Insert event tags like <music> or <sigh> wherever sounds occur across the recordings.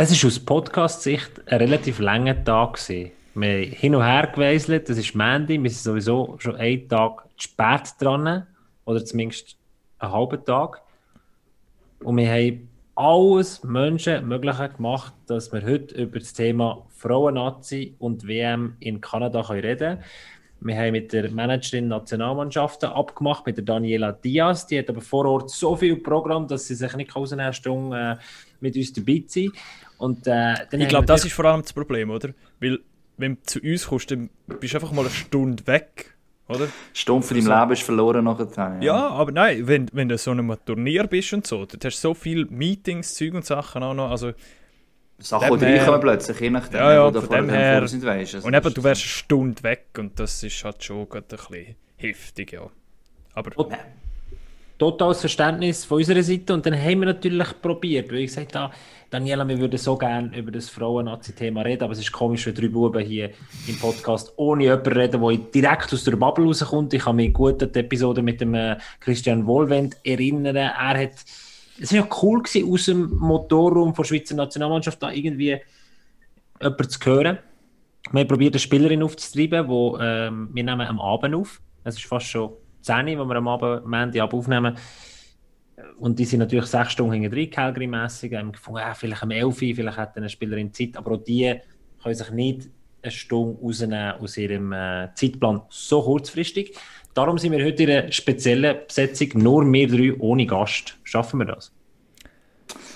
Es ist aus Podcast-Sicht ein relativ langer Tag gewesen. Wir haben hin und her geweiselt, das ist Mandy, wir sind sowieso schon einen Tag zu spät dran, oder zumindest einen halben Tag. Und wir haben alles Menschen Mögliche gemacht, dass wir heute über das Thema Frauen-Nazi und WM in Kanada reden können. Wir haben mit der Managerin Nationalmannschaften abgemacht, mit der Daniela Diaz. Die hat aber vor Ort so viel Programm, dass sie sich nicht aus einer Stunde äh, mit uns dabei sein und, äh, Ich glaube, das ist vor allem das Problem, oder? Weil, wenn du zu uns kommst, dann bist du einfach mal eine Stunde weg, oder? Eine Stunde von deinem also, Leben ist verloren nachher. Ja. ja, aber nein, wenn, wenn du so einem Turnier bist und so, dann hast du so viele Meetings, Zeug und Sachen auch noch, also... Sachen, die reinkommen plötzlich, je nachdem, ja, ja, wo du von dem her, sind, weißt. Also und eben, du wärst eine Stunde weg und das ist halt schon ein bisschen heftig, ja. Aber... Und, totales Verständnis von unserer Seite und dann haben wir natürlich probiert, weil ich gesagt habe, Daniela, wir würden so gerne über das Frauen-Nazi-Thema reden, aber es ist komisch, wenn drei Buben hier im Podcast ohne jemanden reden, der direkt aus der Bubble rauskommt. Ich kann mich gut an die Episode mit dem äh, Christian Wohlwend erinnern. Er hat, es war ja cool gewesen, aus dem Motorraum der Schweizer Nationalmannschaft da irgendwie jemanden zu hören. Wir haben probiert, eine Spielerin aufzutreiben, wo ähm, wir nehmen am Abend auf. Es ist fast schon 10 Uhr, wo wir am Abend, Montag aufnehmen und die sind natürlich sechs Stunden hinten drin, Calgary-mässig. haben gefunden, ja, vielleicht am 11 vielleicht hat eine Spielerin Zeit, aber auch die können sich nicht eine Stunde rausnehmen aus ihrem äh, Zeitplan so kurzfristig. Darum sind wir heute in einer speziellen Besetzung, nur wir drei ohne Gast. Schaffen wir das?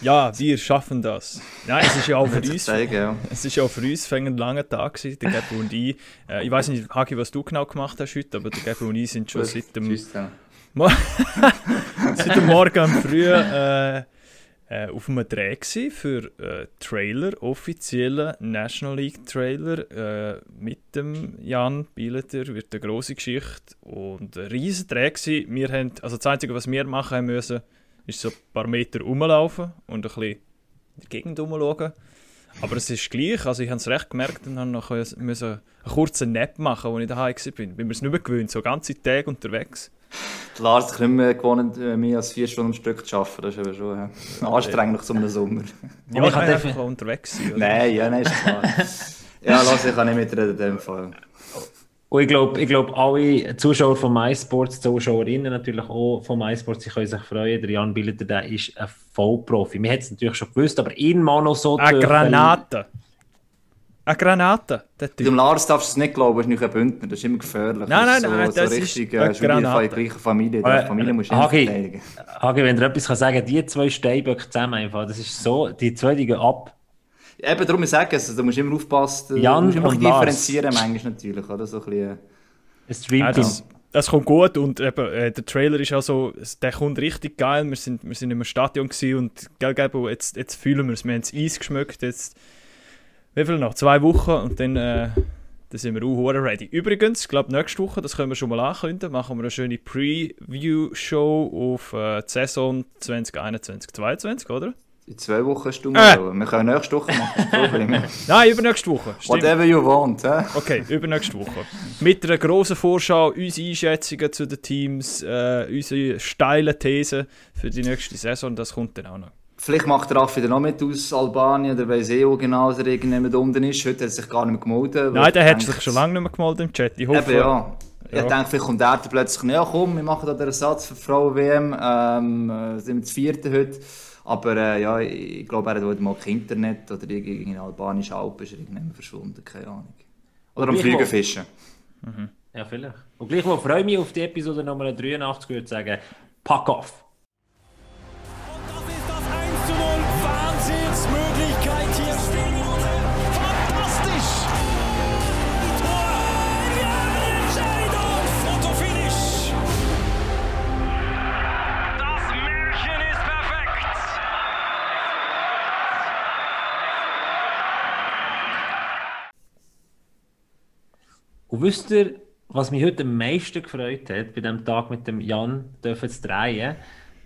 Ja, wir schaffen das. Nein, es ist ja auch für uns. Zeigen, ja. Es ist ja auch für uns ein langer Tag gewesen, der Gabriel und ich. Äh, ich weiß nicht, Hagi, was du genau gemacht hast heute, aber der Gabriel und ich sind schon seit dem. <laughs> Seit dem Morgen früh äh, äh, auf einem Dreh für äh, Trailer, offiziellen National League Trailer äh, mit dem Jan Bieleter, wird eine grosse Geschichte und ein riesen Dreh gewesen. Wir haben, also das Einzige, was wir machen haben müssen, ist so ein paar Meter rumlaufen und ein bisschen in die Gegend rumschauen. Aber es ist gleich, also ich habe es recht gemerkt und habe noch einen kurzen Nap machen, als ich daheim war. Bin mir es nicht mehr gewöhnt, so ganze Tage unterwegs. Lars, ich nicht mehr gewohnt, äh, mehr als vier Stunden am Stück zu arbeiten. Das ist aber schon ja, anstrengend zum Sommer. Ja, ich kann einfach unterwegs sein. Oder? Nein, ja, nein, ist klar. <laughs> ja, Lars, ich kann nicht mitreden in dem Fall. Und ich glaube, ich glaub, alle Zuschauer von MySports, Zuschauerinnen natürlich auch von MySports, sie können sich freuen. Der Jan Billeter, der ist ein Vollprofi. Wir hätten es natürlich schon gewusst, aber ihn mal noch so... Eine Granate! Eine Granate. Dem Lars darfst du es nicht glauben, er ist nicht ein Bündner, das ist immer gefährlich. Nein, nein, nein, das, so das richtig, ist eine Granate. Von der gleichen Familie, die Familie musst du Hagi, verteidigen. Hagi, wenn du etwas kann sagen die zwei Steinböcke zusammen einfach, das ist so, die zwei die gehen ab. Eben, darum sage ich es, du musst immer aufpassen, Jan du musst immer differenzieren manchmal natürlich, oder? So ein bisschen... Ein Stream ja, das, kommt gut und eben, äh, der Trailer ist auch so, der kommt richtig geil, wir sind, wir sind im Stadion und gell, gell, jetzt, jetzt fühlen wir es, wir haben das Eis geschmückt, jetzt wie viel noch? Zwei Wochen und dann, äh, dann sind wir auch ready. Übrigens, ich glaube, nächste Woche, das können wir schon mal ankündigen, machen wir eine schöne Preview-Show auf äh, die Saison 2021-2022, oder? In zwei Wochen hast du äh. Wir können nächste Woche machen. <laughs> Nein, übernächste Woche. Stimmt. Whatever you want. Eh? Okay, übernächste Woche. Mit einer grossen Vorschau, unsere Einschätzungen zu den Teams, äh, unsere steile These für die nächste Saison, das kommt dann auch noch. Vielleicht macht der Raffi dann noch mit aus Albanien, der weiß eh genau, dass er irgendjemand unten ist. Heute hat er sich gar nicht mehr gemeldet. Nein, der hat sich schon lange nicht mehr gemeldet im Chat. Ich hoffe, Eben, ja. Ja. Ich denke, vielleicht kommt er plötzlich, ja komm, wir machen da den Ersatz für die Frauen-WM, ähm, äh, sind wir das vierte heute. Aber äh, ja, ich glaube, er hat mal kein Internet oder irgendwie in albanischen Alpen ist er irgendwann verschwunden, keine Ahnung. Oder am Fliegen fischen. Mhm. Ja, vielleicht. Und gleich mal freue ich mich auf die Episode Nummer 83, würde sagen, pack off! Und wisst ihr, was mich heute am meisten gefreut hat, bei dem Tag mit dem Jan dürfen zu drehen?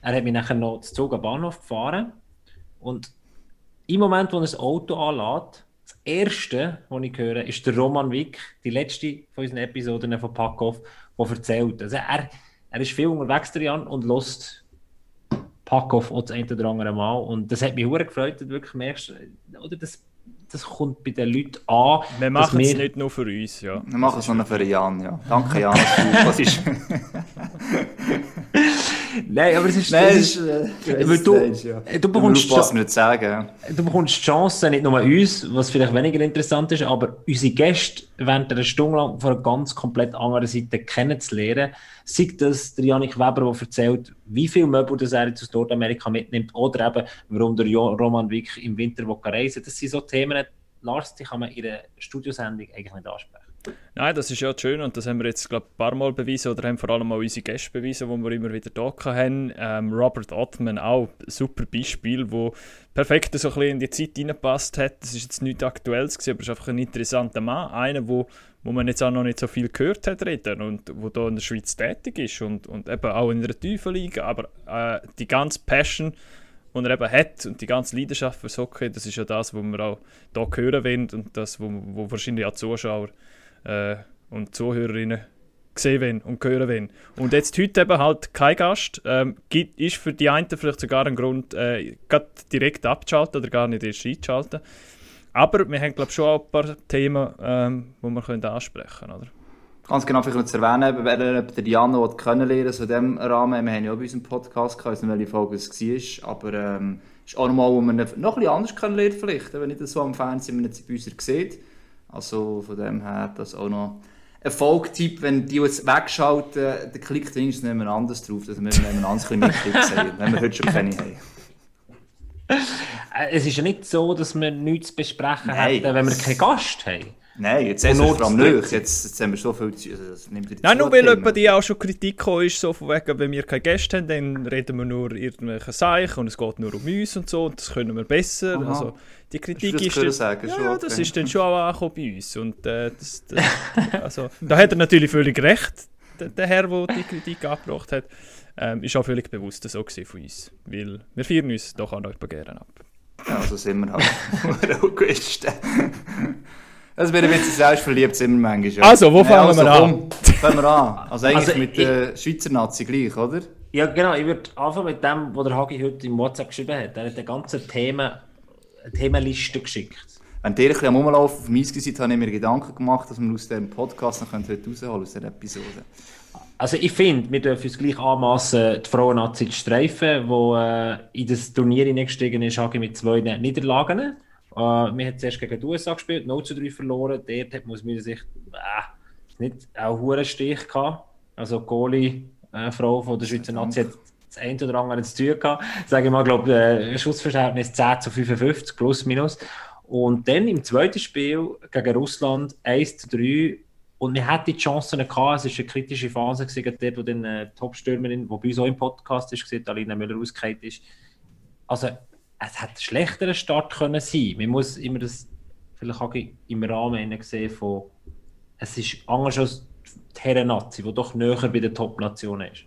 Er hat mich nachher noch zu Zug am Bahnhof gefahren und im Moment, wo er das Auto anlädt, das erste, was ich höre, ist der Roman Wick, die letzte von unseren Episoden von Packoff, der erzählt. Also er, er ist viel unterwegs, der Jan, und lässt Pack-Off auch das eine oder andere Mal. Und das hat mich sehr gefreut, dass du wirklich merkst, oder das das kommt bei den Leuten an. Wir machen es nicht nur für uns, ja. Wir machen es nur für Jan, ja. Danke, Jan. Was ist... <laughs> <laughs> Nein, aber es ist... Nein, es ist, äh, weil du, ja. du bekommst... Was nicht sagen. Du bekommst die Chance, nicht nur uns, was vielleicht weniger interessant ist, aber unsere Gäste während einer Stunde lang von einer ganz komplett anderen Seite kennenzulernen. Sei das der Janik Weber, der erzählt, wie viel Möbel das er jetzt aus Nordamerika mitnimmt, oder eben, warum der Roman Wick im Winter reisen will. Das sind so Themen, Lars, die kann man in einer Studiosendung eigentlich nicht ansprechen. Nein, das ist ja schön und das haben wir jetzt glaube ein paar Mal bewiesen oder haben vor allem auch unsere Gäste bewiesen, wo wir immer wieder da haben. Ähm, Robert Ottman auch, ein super Beispiel, wo perfekt so ein in die Zeit reingepasst hat. Das ist jetzt nichts Aktuelles gewesen, aber es ist einfach ein interessanter Mann, einer, wo, wo man jetzt auch noch nicht so viel gehört hat reden und wo da in der Schweiz tätig ist und, und eben auch in der tiefen Liga, aber äh, die ganze Passion die er eben hat und die ganze Leidenschaft für Hockey, das ist ja das, was wir auch hier hören wollen und das, wo, wo wahrscheinlich auch Zuschauer äh, und Zuhörerinnen sehen wollen und hören wollen. Und jetzt heute eben halt kein Gast. Ähm, gibt, ist für die einen vielleicht sogar ein Grund, äh, direkt abzuschalten oder gar nicht erst einzuschalten. Aber wir haben, glaube ich, schon ein paar Themen, ähm, die wir können ansprechen können, Ganz genau, vielleicht noch zu erwähnen, wer der Diana kennenlernen so in diesem Rahmen, wir haben ja auch bei unserem Podcast, ich weiß nicht, Folge es war, aber ähm, ist auch nochmal, wo man noch ein bisschen anders kennenlernen vielleicht, wenn nicht so am Fernsehen, wenn man jetzt bei uns sieht. Also von dem her, das auch noch ein Folgtipp, wenn die jetzt wegschalten, dann klickt wenigstens jemand anders drauf, dass wir jemand anderes mitklicken sehen, wenn wir heute schon keine haben. Äh, es ist ja nicht so, dass wir nichts besprechen Nein, hätten, wenn wir keinen Gast haben. Nein, jetzt ist es vor allem nicht. Jetzt, jetzt haben wir so viel. Also Nein, nur weil etwa die auch schon Kritik ist, so von wegen, wenn wir keine Gäste haben, dann reden wir nur irgendwelche Sachen und es geht nur um uns und so und das können wir besser. Aha. Also, die Kritik ist, dann, sagen, ja, ja, das okay. ist dann schon auch angekommen bei uns. Und, äh, das, das, <laughs> also, da hat er natürlich völlig recht, der, der Herr, der die Kritik angebracht hat. Ähm, ist auch völlig bewusst so von uns. Weil wir feiern uns doch auch noch gerne ab. Ja, so sind wir halt. <laughs> August. Das wird ein bisschen selbstverliebt sind wir manchmal. Ja. Also, wo fangen also, wir an? Komm, fangen wir an. Also eigentlich also, mit der ich, Schweizer Nazi gleich, oder? Ja, genau. Ich würde anfangen mit dem, was der Hagi heute im WhatsApp geschrieben hat. Er hat eine ganze Thema, Themenliste geschickt. Wenn ihr ein bisschen am Umlaufen auf mich seid, habe ich mir Gedanken gemacht, dass wir aus diesem Podcast noch heute rausholen aus dieser Episode. Also ich finde, wir dürfen uns gleich anmassen, die Frauen-Nazi zu streifen, die äh, in das Turnier hineingestiegen ist, Hagi mit zwei Niederlagen. Äh, wir haben zuerst gegen die USA gespielt, 0 zu 3 verloren. Dort hat man aus meiner Sicht äh, nicht auch einen Stich gehabt. Also die Goalie-Frau äh, von der Schweizer Nazi hat das eine oder andere zu tun gehabt. Sage ich mal, glaube äh, Schussverhältnis 10 zu 55, plus minus. Und dann im zweiten Spiel gegen Russland 1 zu 3 und wir hatten die Chancen gehabt, es war eine kritische Phase, gewesen, dort, wo dann äh, Top-Stürmerin, die bei uns auch im Podcast ist, gesehen, Alina Müller ausgekehrt ist. Also es hätte ein schlechterer Start können sein. Man muss immer das vielleicht auch im Rahmen sehen von es ist anders als die Herren-Nazi, die doch näher bei den Top-Nationen ist.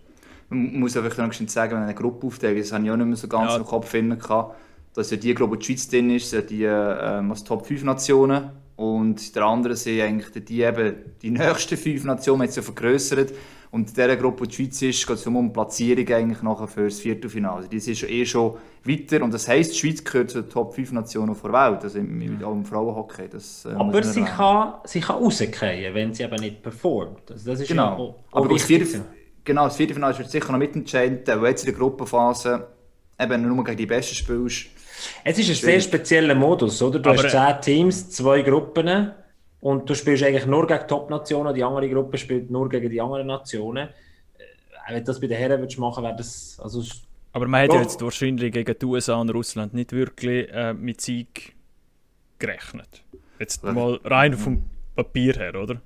Man muss einfach noch sagen, wenn eine Gruppe aufteile, das habe ich auch nicht mehr so ganz ja. im Kopf finden kann, dass ja die Gruppe, die Schweiz drin ist, sind die ähm, Top 5 Nationen und der andere sind eigentlich die, eben, die <laughs> nächsten fünf Nationen, haben sich vergrößert und in dieser Gruppe, die Schweiz ist, geht es um die Platzierung eigentlich nachher für das Viertelfinale. Also die sind eh schon weiter. Und das heisst, die Schweiz gehört zu den Top 5 Nationen der Welt, also im, auch im Frauenhockey. Das, äh, Aber sie kann, sie kann rausgehen, wenn sie eben nicht performt. Also das ist genau. Ja auch, auch Aber das Vierte, genau, das Viertelfinale wird sicher noch mitentscheidend, weil jetzt in der Gruppenphase eben nur gegen die Besten spielst. Es ist ein sehr spezieller Modus, oder? Du Aber hast 10 Teams, zwei Gruppen und du spielst eigentlich nur gegen Top-Nationen, die andere Gruppe spielt nur gegen die anderen Nationen. Äh, wenn du das bei den Herren würdest machen, wäre das. Also, aber man hat ja jetzt wahrscheinlich gegen die USA und Russland nicht wirklich äh, mit Sieg gerechnet. Jetzt mal rein vom Papier her, oder?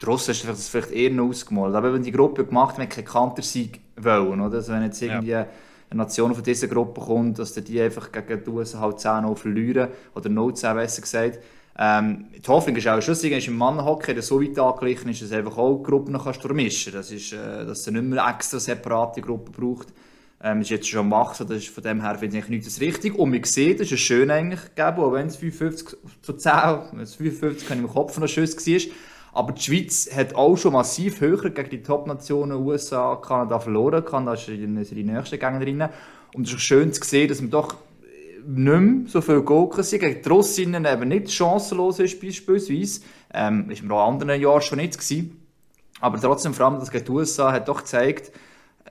Die Russen ist das vielleicht eher noch ausgemalt. Aber wenn die Gruppe gemacht hat, keinen Kantersieg wollen, oder? Also wenn jetzt irgendwie ja. eine Nation von dieser Gruppe kommt, dass die einfach gegen die USA halt 10 verlieren, oder 0-10 besser gesagt, ähm, die Hoffnung ist auch schon, ist im Mannhockey der so weit angeglichen ist, dass einfach auch Gruppen noch durchmischen kannst. Das äh, dass du nicht mehr extra separate Gruppen braucht. Ähm, ist jetzt schon Macht, so, das ist von dem her finde ich nicht das richtig. Und man sieht, das ist schön eigentlich gegeben, auch wenn es 55 zu 10, es 55 kann ich im Kopf noch Schuss war. Aber die Schweiz hat auch schon massiv höher gegen die Top-Nationen USA, Kanada verloren. Kanada ist die nächste Gegnerin. Und es ist schön zu sehen, dass man doch nicht mehr so viel Goal kassiert. Gegen die Russinnen eben nicht chancenlos ist, beispielsweise. Ähm, ist mir auch in anderen Jahren schon nicht gewesen. Aber trotzdem, vor allem das gegen die USA hat doch gezeigt,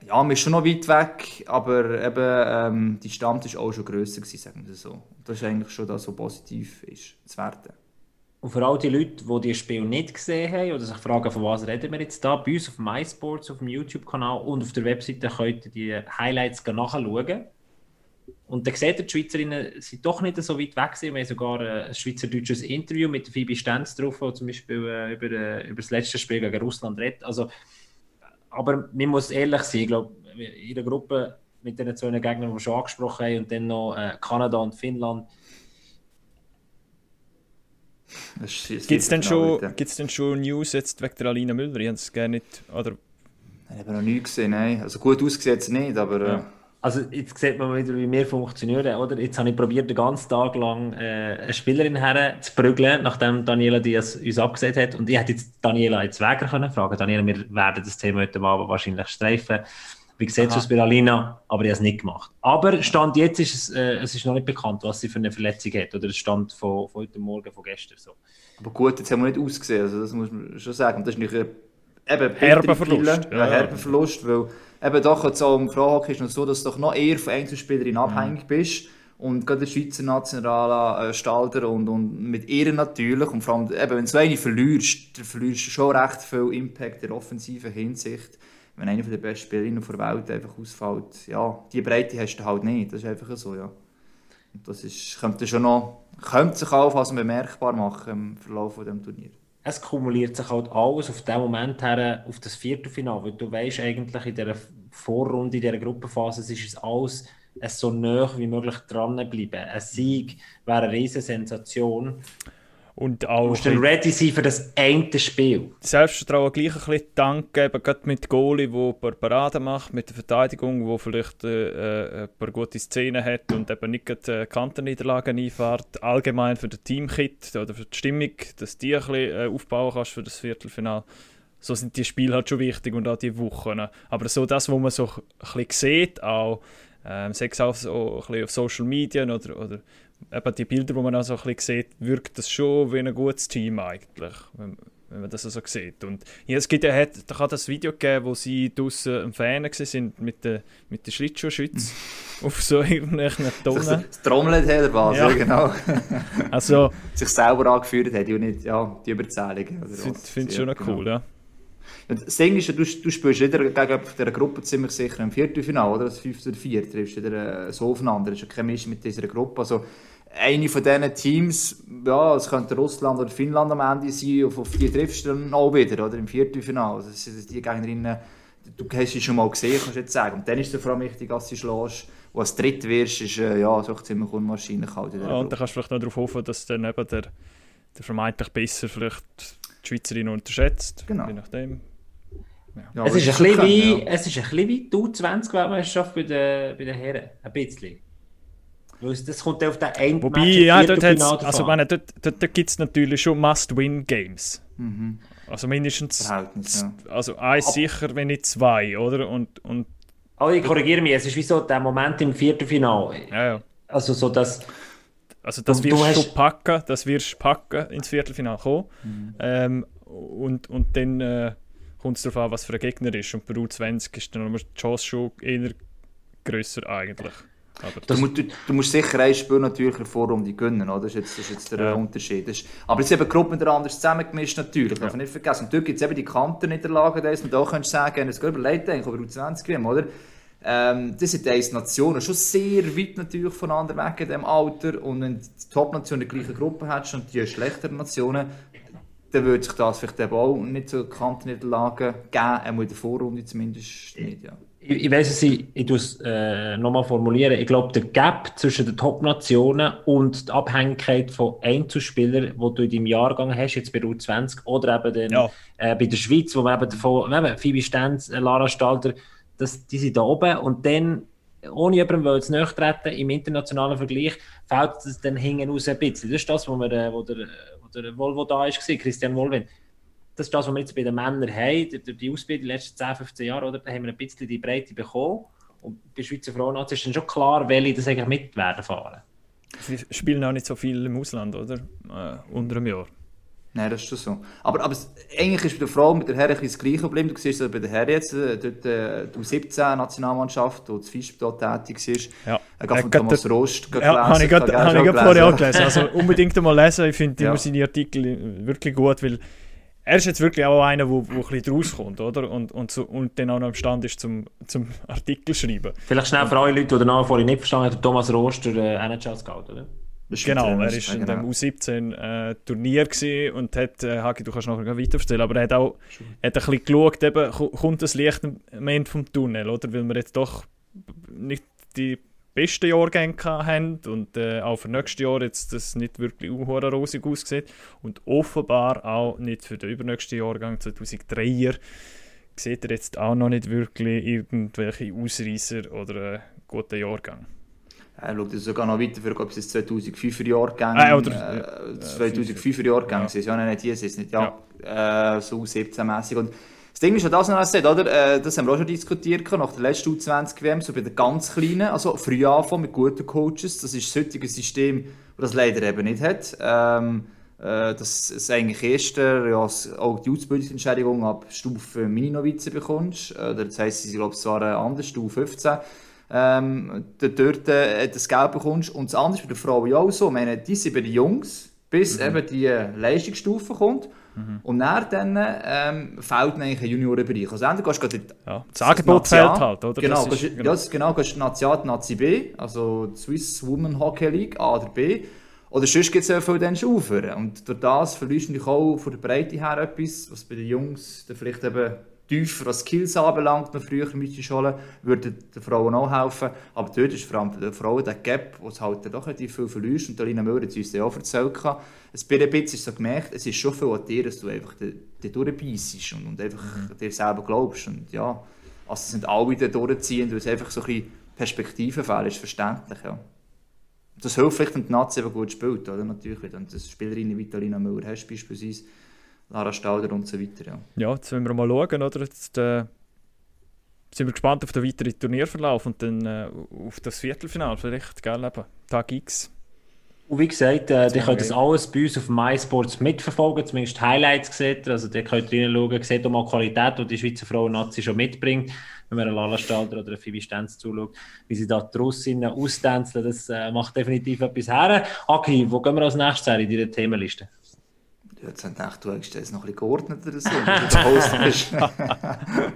ja, man ist schon noch weit weg, aber eben, ähm, die Stand ist auch schon grösser gewesen, sagen wir so. Das ist eigentlich schon das, was positiv ist, zu werten. Und für all die Leute, die dieses Spiel nicht gesehen haben oder sich fragen, von was reden wir jetzt da, bei uns auf MySports, auf dem YouTube-Kanal und auf der Webseite könnt ihr die Highlights nachschauen. Und dann seht ihr, die Schweizerinnen sind doch nicht so weit weg gewesen. Wir haben sogar ein schweizerdeutsches Interview mit Phoebe Stenz drauf, wo zum Beispiel äh, über, äh, über das letzte Spiel gegen Russland redet. Also, aber man muss ehrlich sein, ich glaube, in der Gruppe mit den zwei Gegnern, die wir schon angesprochen haben, und dann noch äh, Kanada und Finnland, Gibt es denn, schon, denn schon News jetzt wegen der Alina Müller? Ich habe es gerne nicht. Oder? Ich habe noch nie gesehen, nein. Also gut ausgesehen nicht, aber. Ja. Also jetzt sieht man wieder, wie wir funktionieren, oder? Jetzt habe ich probiert, den ganzen Tag lang äh, eine Spielerin her zu prügeln, nachdem Daniela Diaz uns abgesehen hat. Und ich hätte jetzt Daniela jetzt Weger können fragen. Daniela, wir werden das Thema heute Abend wahrscheinlich streifen. Wie sieht es aus bei Alina? Aber ich habe es nicht gemacht. Aber Stand jetzt ist es, äh, es ist noch nicht bekannt, was sie für eine Verletzung hat. Oder der Stand von, von heute Morgen, von gestern. So. Aber gut, jetzt haben wir nicht ausgesehen. Also das muss man schon sagen. Das ist nicht ein eben herber Verlust. Ja, ja. herber Verlust, weil eben doch jetzt auch im Frauenhockey ist noch so, dass du doch noch eher von Einzelspielerinnen mhm. abhängig bist. Und gerade der Schweizer Nationalen äh, Stalder und, und mit ihr natürlich. Und vor allem, eben, wenn du eine verlierst, dann verlierst du schon recht viel Impact in der offensiven Hinsicht. Wenn einer der besten Spielerinnen der Welt einfach ausfällt, ja, die Breite hast du halt nicht. Das ist einfach so, ja. Und das ist, könnte schon noch, könnte sich auch fast bemerkbar machen im Verlauf dem Turnier es kumuliert sich halt alles auf den Moment her, auf das Viertelfinale, weil du weißt eigentlich in dieser Vorrunde, in dieser Gruppenphase, ist es alles es so nah wie möglich dranbleiben. Ein Sieg wäre eine riesige Sensation. Und auch. Du musst dann ready sein für das eine Spiel. Selbstvertrauen gleich ein bisschen danken, eben gerade mit Goalie, der ein paar Paraden macht, mit der Verteidigung, wo vielleicht äh, äh, ein paar gute Szenen hat und eben nicht gerade äh, Kantenniederlagen einfährt. Allgemein für den Teamkit oder für die Stimmung, dass die ein bisschen äh, aufbauen kannst für das Viertelfinale. So sind die Spiele halt schon wichtig und auch die Wochen. Aber so das, was man so ein bisschen sieht, auch ähm, sei es auch so auf Social Media oder, oder eben die Bilder, die man auch so ein bisschen sieht, wirkt das schon wie ein gutes Team eigentlich, wenn, wenn man das so sieht. Und ja, es gibt ja, hat, da kann das Video geben, wo sie draußen am Fan sind mit den mit der Schlittschuhschütze <laughs> auf so irgendwelchen Tonnen. Das trommelt hat er was, ja. genau. also, <laughs> sich selber angeführt hat und nicht ja, die Überzählung. Ich finde es schon genau. cool, ja. Das Ding ist, du, du spielst wieder gegen dieser Gruppe ziemlich sicher im Viertelfinale, oder? Das 5 oder 4 triffst du wieder äh, so aufeinander. Das ist ja keine Mischung mit dieser Gruppe. Also, eine von diesen Teams, ja, es könnte Russland oder Finnland am Ende sein, auf, auf die triffst du dann auch wieder, oder? Im Viertelfinale. Also, das sind die Gegnerinnen, du hast sie schon mal gesehen, kannst du jetzt sagen. Und dann ist es vor allem wichtig, dass sie schlägst. Und als dritt wirst, ist äh, ja, so ziemlich unwahrscheinlich halt Ja, und dann kannst du vielleicht noch darauf hoffen, dass dann eben der, der vermeintlich besser vielleicht die Schweizerin unterschätzt. Genau. Je nachdem. Ja. es, ist ein bisschen wie, ja. es ist ein bisschen wie die U20-Weltmeisterschaft bei den, bei den Herren. Ein bisschen. Das kommt auf den einen Wobei, Match ja, dort, also meine, dort, dort, dort gibt es natürlich schon Must-Win-Games. Mhm. Also mindestens, ja. also eins Ab sicher, wenn nicht zwei, oder? Und, und also ich korrigiere mich, es ist wie so der Moment im Viertelfinale. Ja, ja. Also so, dass... Also das wirst du schon packen, das wirst packen ins Viertelfinale kommen. Mhm. Ähm, und, und dann äh, kommt es darauf an, was für ein Gegner ist. Und bei U20 ist dann die Chance schon eher grösser eigentlich. Du musst, du, du, musst sicher ein Spiel natürlich in der Vorrunde gönnen, oder? Das ist jetzt, das ist jetzt der ja. Unterschied. Ist, aber jetzt eben die Gruppe miteinander anders zusammengemischt natürlich, darf nicht vergessen. Und dort gibt es eben die Kantenniederlagen, da man da könntest sagen, es geht überlegt, ich über U20 gewinnen, oder? Ähm, das sind diese Nationen schon sehr weit natürlich voneinander weg in diesem Alter. Und wenn die Top-Nationen die gleiche Gruppe hättest und die schlechteren Nationen, dann würde sich das vielleicht eben auch nicht so Kantenniederlagen geben, einmal in der Vorrunde zumindest nicht, ja ich, ich weiß es, ich, ich tue es äh, nochmal formulieren. Ich glaube, der Gap zwischen den Top-Nationen und der Abhängigkeit von Einzelspielern, die du in deinem Jahrgang hast, jetzt bei U20 oder eben den, ja. äh, bei der Schweiz, wo man eben davon, eben, Phoebe Stenz, äh, Lara Stalder, das, die sind da oben und dann ohne jemandem zu treten im internationalen Vergleich, fällt es dann hinten raus ein bisschen. Das ist das, wo, wir, äh, wo, der, wo der Volvo da war, Christian Wolwin das ist das, was wir jetzt bei den Männern haben, durch die Ausbildung die letzten 10, 15 Jahre, oder? haben wir ein bisschen die Breite bekommen. Und bei Schweizer Frauennazi ist dann schon klar, welche das eigentlich mit werden. Sie spielen auch nicht so viel im Ausland, oder? Äh, unter einem Jahr. Nein, das ist schon so. Aber, aber eigentlich ist bei der Frau mit der Herren das gleiche Problem. Du siehst es bei der Herren jetzt, äh, dort, äh, die 17 Nationalmannschaft, wo das Fischspital tätig ist. Ja. Er geht von Thomas Rost ja, gelesen. Habe ich gerade vorher auch gelesen. Also unbedingt einmal lesen. Ich finde <laughs> ja. immer seine Artikel wirklich gut, weil er ist jetzt wirklich auch einer, der wo, wo ein bisschen rauskommt, oder? Und, und, so, und dann auch noch imstande ist zum, zum Artikel schreiben. Vielleicht schnell für alle Leute, die den Namen vorhin nicht verstanden haben, Thomas Roster, äh, NHL-Scout, oder? Genau, er war in dem U17-Turnier äh, und hat, äh, Hagi, du kannst noch weiter erzählen, aber er hat auch hat ein bisschen geschaut, eben, kommt das Licht am Ende vom Tunnel, oder? Weil wir jetzt doch nicht die besten Jahrgänge haben und äh, auch für nächstes Jahr jetzt das nicht wirklich rosig aussieht und offenbar auch nicht für den übernächsten Jahrgang 2003er sieht er jetzt auch noch nicht wirklich irgendwelche Ausreißer oder einen guten Jahrgang. Er schaut sogar noch weiter für, ob es 2005er Jahrgang ah, oder, äh, 2005er Jahrgang ja. ist. Ja, nein, nicht hier, ist nicht, ja, ja. Äh, so 17-mässig. Und das Ding ist ja das, was er oder? Äh, das haben wir auch schon diskutiert, nach der letzten U20-WM, so bei den ganz Kleinen, also früh anfangen mit guten Coaches. Das ist das heutige System, das das leider eben nicht hat. Ähm, äh, dass es eigentlich erst ja, auch die Ausbildungsentschädigung ab Stufe Mini-Novizen bekommst. Äh, das heisst, sie sind, glaube ich, zwar anders, Stufe 15 ähm, dort äh, das Geld bekommst. Und das andere ist bei den Frauen auch so. Ich meine, die sind bei den Jungs, bis mhm. eben die Leistungsstufe kommt. Mhm. Und nach dann ähm, fällt eigentlich ein Juniorenbereich. Also entweder gehst du in ja, das Angebot fällt halt, oder? Genau, das ist, genau. Ja, genau gehst du Nazi Nazi B, also Swiss Women Hockey League, A oder B. Oder sonst gibt es ja viel dann schon aufhören. Und durch das verlierst du auch von der Breite her etwas, was bei den Jungs dann vielleicht eben tiefer was Skills anbelangt, noch früher müsstest holen, würde den Frauen auch helfen. Aber dort ist vor allem den Frauen der Gap, wo es halt doch relativ viel verlierst. Und Alina Müller hat uns auch erzählt. Ein bisschen ist so gemerkt, es ist schon viel an dir, dass du einfach durchbeissest und, und einfach mhm. dir selber glaubst. Und ja, also es sind alle da durchziehen, weil es einfach so ein bisschen Perspektiven fehlen, ist verständlich. Ja. Das hilft vielleicht, wenn die Nazi eben gut spielt, oder? Natürlich. Und das Spielerinnen wie Alina Müller hast beispielsweise, Lara Stauder und so weiter. Ja, ja jetzt wollen wir mal schauen, oder? Jetzt, äh, sind wir gespannt auf den weiteren Turnierverlauf und dann äh, auf das Viertelfinale vielleicht, gell, eben, Tag X. Und wie gesagt, äh, ihr könnt das alles bei uns auf MySports mitverfolgen, zumindest Highlights seht ihr, also ihr könnt reinschauen, seht auch mal die Qualität, die die Schweizer Frauen-Nazi schon mitbringt, wenn man eine Lala Stalder oder eine Phoebe Stenz zuschaut, wie sie da draussen austänzeln, das äh, macht definitiv etwas her. Aki, wo gehen wir als nächstes in deiner Themenliste? Jetzt haben gedacht, du hast das noch ein bisschen geordnet oder so, du. <laughs>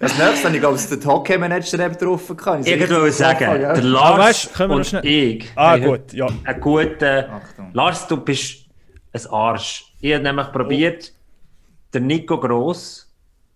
Als nächstes habe ich, glaube ich, den Hockey-Manager getroffen. Kann. Ich wollte sagen, ja. der Lars ah, weißt, und ich. Ah, gut, ja. Ein guter... Lars, du bist ein Arsch. Ich habe nämlich probiert, oh. den Nico Gross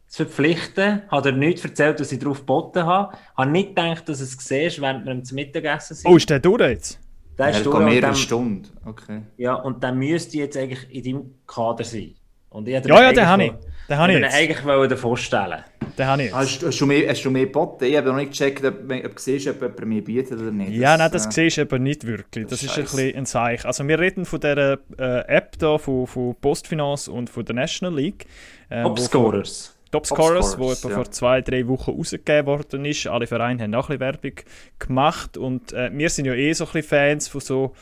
zu verpflichten. Hat er nichts erzählt, was ich darauf geboten habe. Ich habe nicht gedacht, dass es gesehen ist, während wir zum Mittagessen sind. Oh, ist der durch jetzt? Der ist durch. mehrere Stunden. Okay. Ja, und dann müsste jetzt eigentlich in deinem Kader sein. Und ich ja, ja, den habe ich. Den habe ich jetzt. eigentlich wollte vorstellen. Den habe ich jetzt. Hast, hast, du mehr, hast du mehr geboten? Ich habe noch nicht gecheckt, ob, ob du siehst, ob jemand mehr bietet oder nicht. Ja, das, nein, das äh, siehst du aber nicht wirklich. Das, das ist ein bisschen ein Zeichen. Also wir reden von dieser äh, App da, von, von Postfinance und von der National League. Äh, Topscorers. Topscorers, wo etwa ja. vor zwei, drei Wochen rausgegeben worden ist. Alle Vereine haben auch ein bisschen Werbung gemacht und äh, wir sind ja eh so ein bisschen Fans von so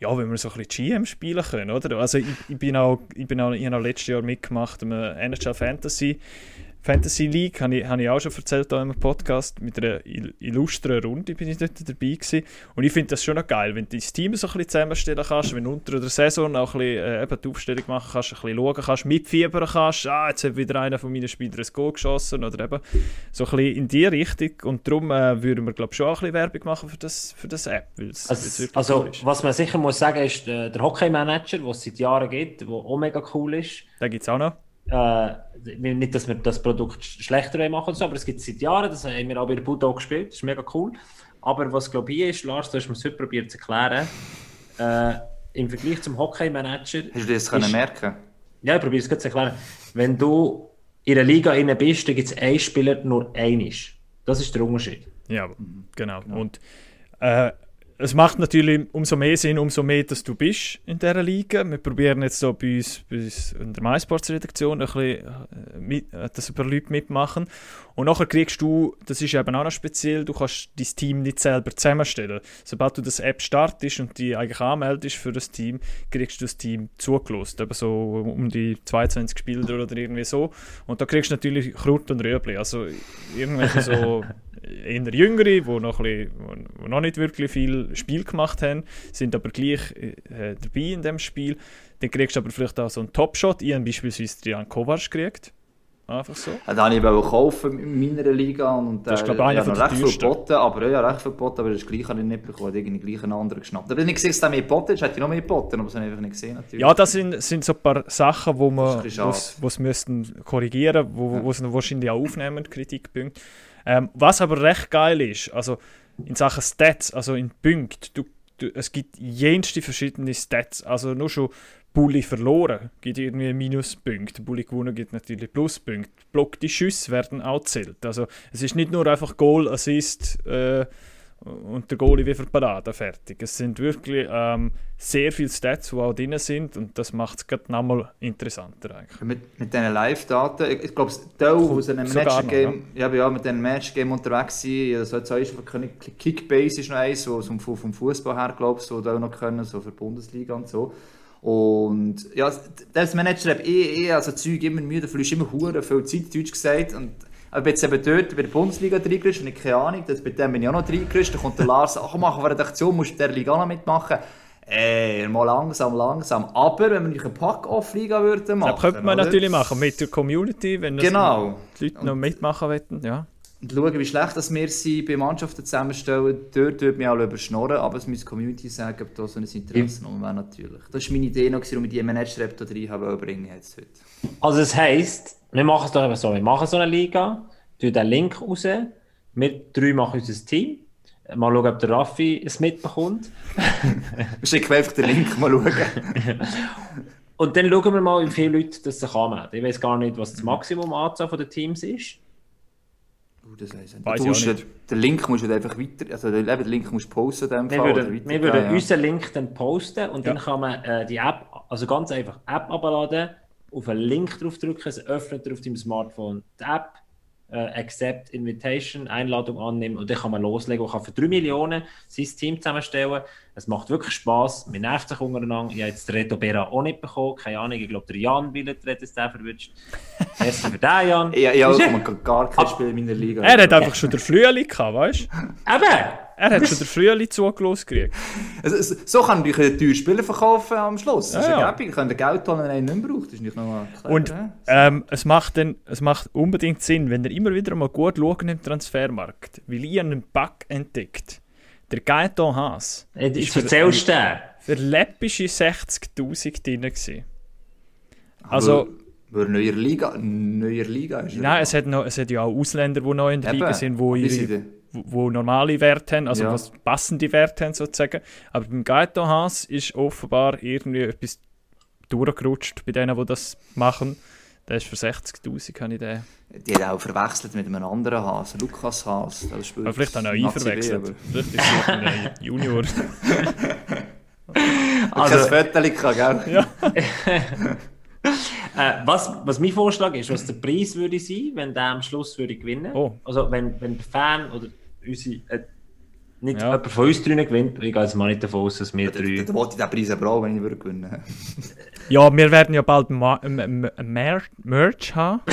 ja, wenn wir so ein bisschen GM spielen können, oder? Also ich, ich bin auch, ich bin auch, ich habe auch letztes Jahr mitgemacht im NHL Fantasy Fantasy League, habe ich, habe ich auch schon erzählt hier im Podcast, mit einer illustren Runde bin ich dort dabei gewesen. Und ich finde das schon noch geil, wenn du dein Team so ein bisschen zusammenstellen kannst, wenn du unter der Saison auch ein bisschen äh, eben die Aufstellung machen kannst, ein bisschen schauen kannst, mitfiebern kannst, ah, jetzt hat wieder einer von meinen Spielern ein Goal geschossen oder eben so ein bisschen in die Richtung. Und darum äh, würden wir, glaube ich, schon ein bisschen Werbung machen für das, für das App, also, also cool was man sicher muss sagen, ist äh, der Hockey-Manager, den es seit Jahren gibt, der auch mega cool ist. Den gibt es auch noch äh, nicht, dass wir das Produkt schlechter machen, so, aber es gibt es seit Jahren, das haben wir auch bei der Bulldog gespielt, das ist mega cool. Aber was glaube ich ist, Lars, du hast mir es heute probiert zu erklären, äh, im Vergleich zum Hockey-Manager... Hast du das können merken Ja, ich probiere es kurz zu erklären. Wenn du in einer Liga innen bist, dann gibt es einen Spieler nur einisch. Das ist der Unterschied. Ja, genau. genau. Und äh, es macht natürlich umso mehr Sinn, umso mehr, dass du bist in dieser Liga. Wir probieren jetzt so bei uns, bei uns in der MySports-Redaktion ein bisschen, äh, mit, äh, dass ein paar Leute mitmachen. Und nachher kriegst du, das ist eben auch noch speziell, du kannst dein Team nicht selber zusammenstellen. Sobald du das App startest und die eigentlich anmeldest für das Team, kriegst du das Team zugelost. Eben so um die 22 Spieler oder irgendwie so. Und da kriegst du natürlich Krut und Röbli. Also irgendwelche so <laughs> eher Jüngere, die noch, wo noch nicht wirklich viel Spiel gemacht haben, sind aber gleich äh, dabei in dem Spiel. Dann kriegst du aber vielleicht auch so einen Top-Shot. Ich habe beispielsweise Trian Kovac gekriegt. Einfach so. Ja, den habe ich kaufen in meiner Liga. Und, das ist, glaube ich, äh, noch recht viel geboten, aber ja, recht viel geboten, aber das gleiche habe ich nicht bekommen. Ich irgendwie gleich einen anderen geschnappt. Aber ich gesehen, dass der mehr geboten ist, hätte ich noch mehr geboten, aber das habe ich einfach nicht gesehen. Natürlich. Ja, das sind, sind so ein paar Sachen, wo man was müssten korrigieren, wo, ja. wo sie wahrscheinlich auch aufnehmen, Kritikpunkte. Ähm, was aber recht geil ist, also in Sachen Stats, also in Punkten, du, es gibt jenste verschiedene Stats, also nur schon Bulli verloren gibt irgendwie Minuspunkte, Bulli gewonnen gibt natürlich Pluspunkte. Block die Schüsse werden auch zählt. Also es ist nicht nur einfach Goal, Assist, äh, und der Goalie wie für Parade fertig. Es sind wirklich ähm, sehr viele Stats, die auch drin sind und das macht es gerade nochmal interessanter eigentlich. Mit, mit diesen Live-Daten, ich, ich glaube, Teil aus einem Match-Game, ja. ja, ja, mit diesem Match-Game unterwegs sein, also jetzt ist Kickbase ist noch eins, so vom, vom Fußball her, glaube ich, so da noch können, so für die Bundesliga und so. Und ja, das Manager hat eh, eh also Zeug immer müde, verlierst immer hure viel Zeit, Deutsch gesagt, und aber jetzt eben dort bei der Bundesliga reingerutscht und ich keine Ahnung, das, bei dem bin ich auch noch reingerutscht. Dann kommt der Lars, ach machen wir eine Redaktion, musst du der Liga auch noch mitmachen. Ey, mal langsam, langsam. Aber wenn wir eine Pack-Off-Liga würden machen... Das könnte man oder? natürlich machen, mit der Community, wenn genau. die Leute noch mitmachen wollen, ja. Und schauen, wie schlecht dass wir sie bei Mannschaften zusammenstellen, dort würde mich auch überschnorren, aber es muss die Community sagen, ob da so ein Interesse noch wäre, natürlich. Das war meine Idee noch, warum ich die Manager-App da rein bringen jetzt heute. Also es heisst, wir machen es doch einfach so. Wir machen so eine Liga, tun den Link raus. Wir drei machen unser Team. Mal schauen, ob der Raffi es mitbekommt. <laughs> Schick einfach den Link, mal schauen. <laughs> Und dann schauen wir mal, wie viele Leute das sich anmelden. Ich weiß gar nicht, was das Maximum Anzahl der Teams ist. Uh, das heisst, du musst, ja den Link musst du einfach weiter, also den, den Link musst du posten in dem wir Fall. Würden, wir würden ja, unseren Link dann posten und ja. dann kann man äh, die App, also ganz einfach App abladen, auf einen Link draufdrücken, es öffnet auf deinem Smartphone die App, äh, Accept Invitation, Einladung annehmen und dann kann man loslegen und kann für 3 Millionen sein Team zusammenstellen. Es macht wirklich Spaß, man nervt sich untereinander. Ich habe jetzt den Reto Bera auch nicht bekommen, keine Ahnung, ich glaube, der Jan will den jetzt den verwünscht. <laughs> Merci für den, Jan. Ja, ja, ich habe gar kein Spiel in meiner Liga. Er hat einfach schon der Flüeli gehabt, weißt du? Eben! Er hat schon der Frühling zugelassen gekriegt. Also, so kann ich einen teuren Spieler verkaufen am Schluss. Das ja, ist ja gäbig. Ich kann Geld holen, wenn er ihn nicht braucht. Das ist nicht noch klar, Und ähm, es, macht dann, es macht unbedingt Sinn, wenn ihr immer wieder mal gut schaut im Transfermarkt, weil ich einen Bug entdeckt Der Gaetan Haas. Äh, ist erzählst du Für läppische 60'000 drin gewesen. Also... Weil neuer Liga, neuer Liga ist Nein, es hat, noch, es hat ja auch Ausländer, die neu in der Eben. Liga sind, wo ihre wo normale Werte haben, also ja. was passende Werte haben sozusagen. Aber beim Gaetan Haas ist offenbar irgendwie etwas durchgerutscht bei denen, die das machen. Der ist für 60'000, habe ich den. Die hat auch verwechselt mit einem anderen Haas, Lukas Haas. Aber vielleicht auch noch ich verwechselt. Vielleicht ist es ein Junior. <laughs> also, das Foto kann, gell? Ja. <laughs> äh, was, was mein Vorschlag ist, was der Preis würde sein, wenn der am Schluss würde gewinnen. Oh. Also wenn, wenn der Fan oder unsere, äh, nicht ja. jemand von uns drinnen gewinnt. Ich gehe jetzt mal nicht davon aus, dass wir drei... Dann wollte ich den Preis aber auch, wenn ich würde gewinnen <laughs> Ja, wir werden ja bald Mer Merch haben. <laughs>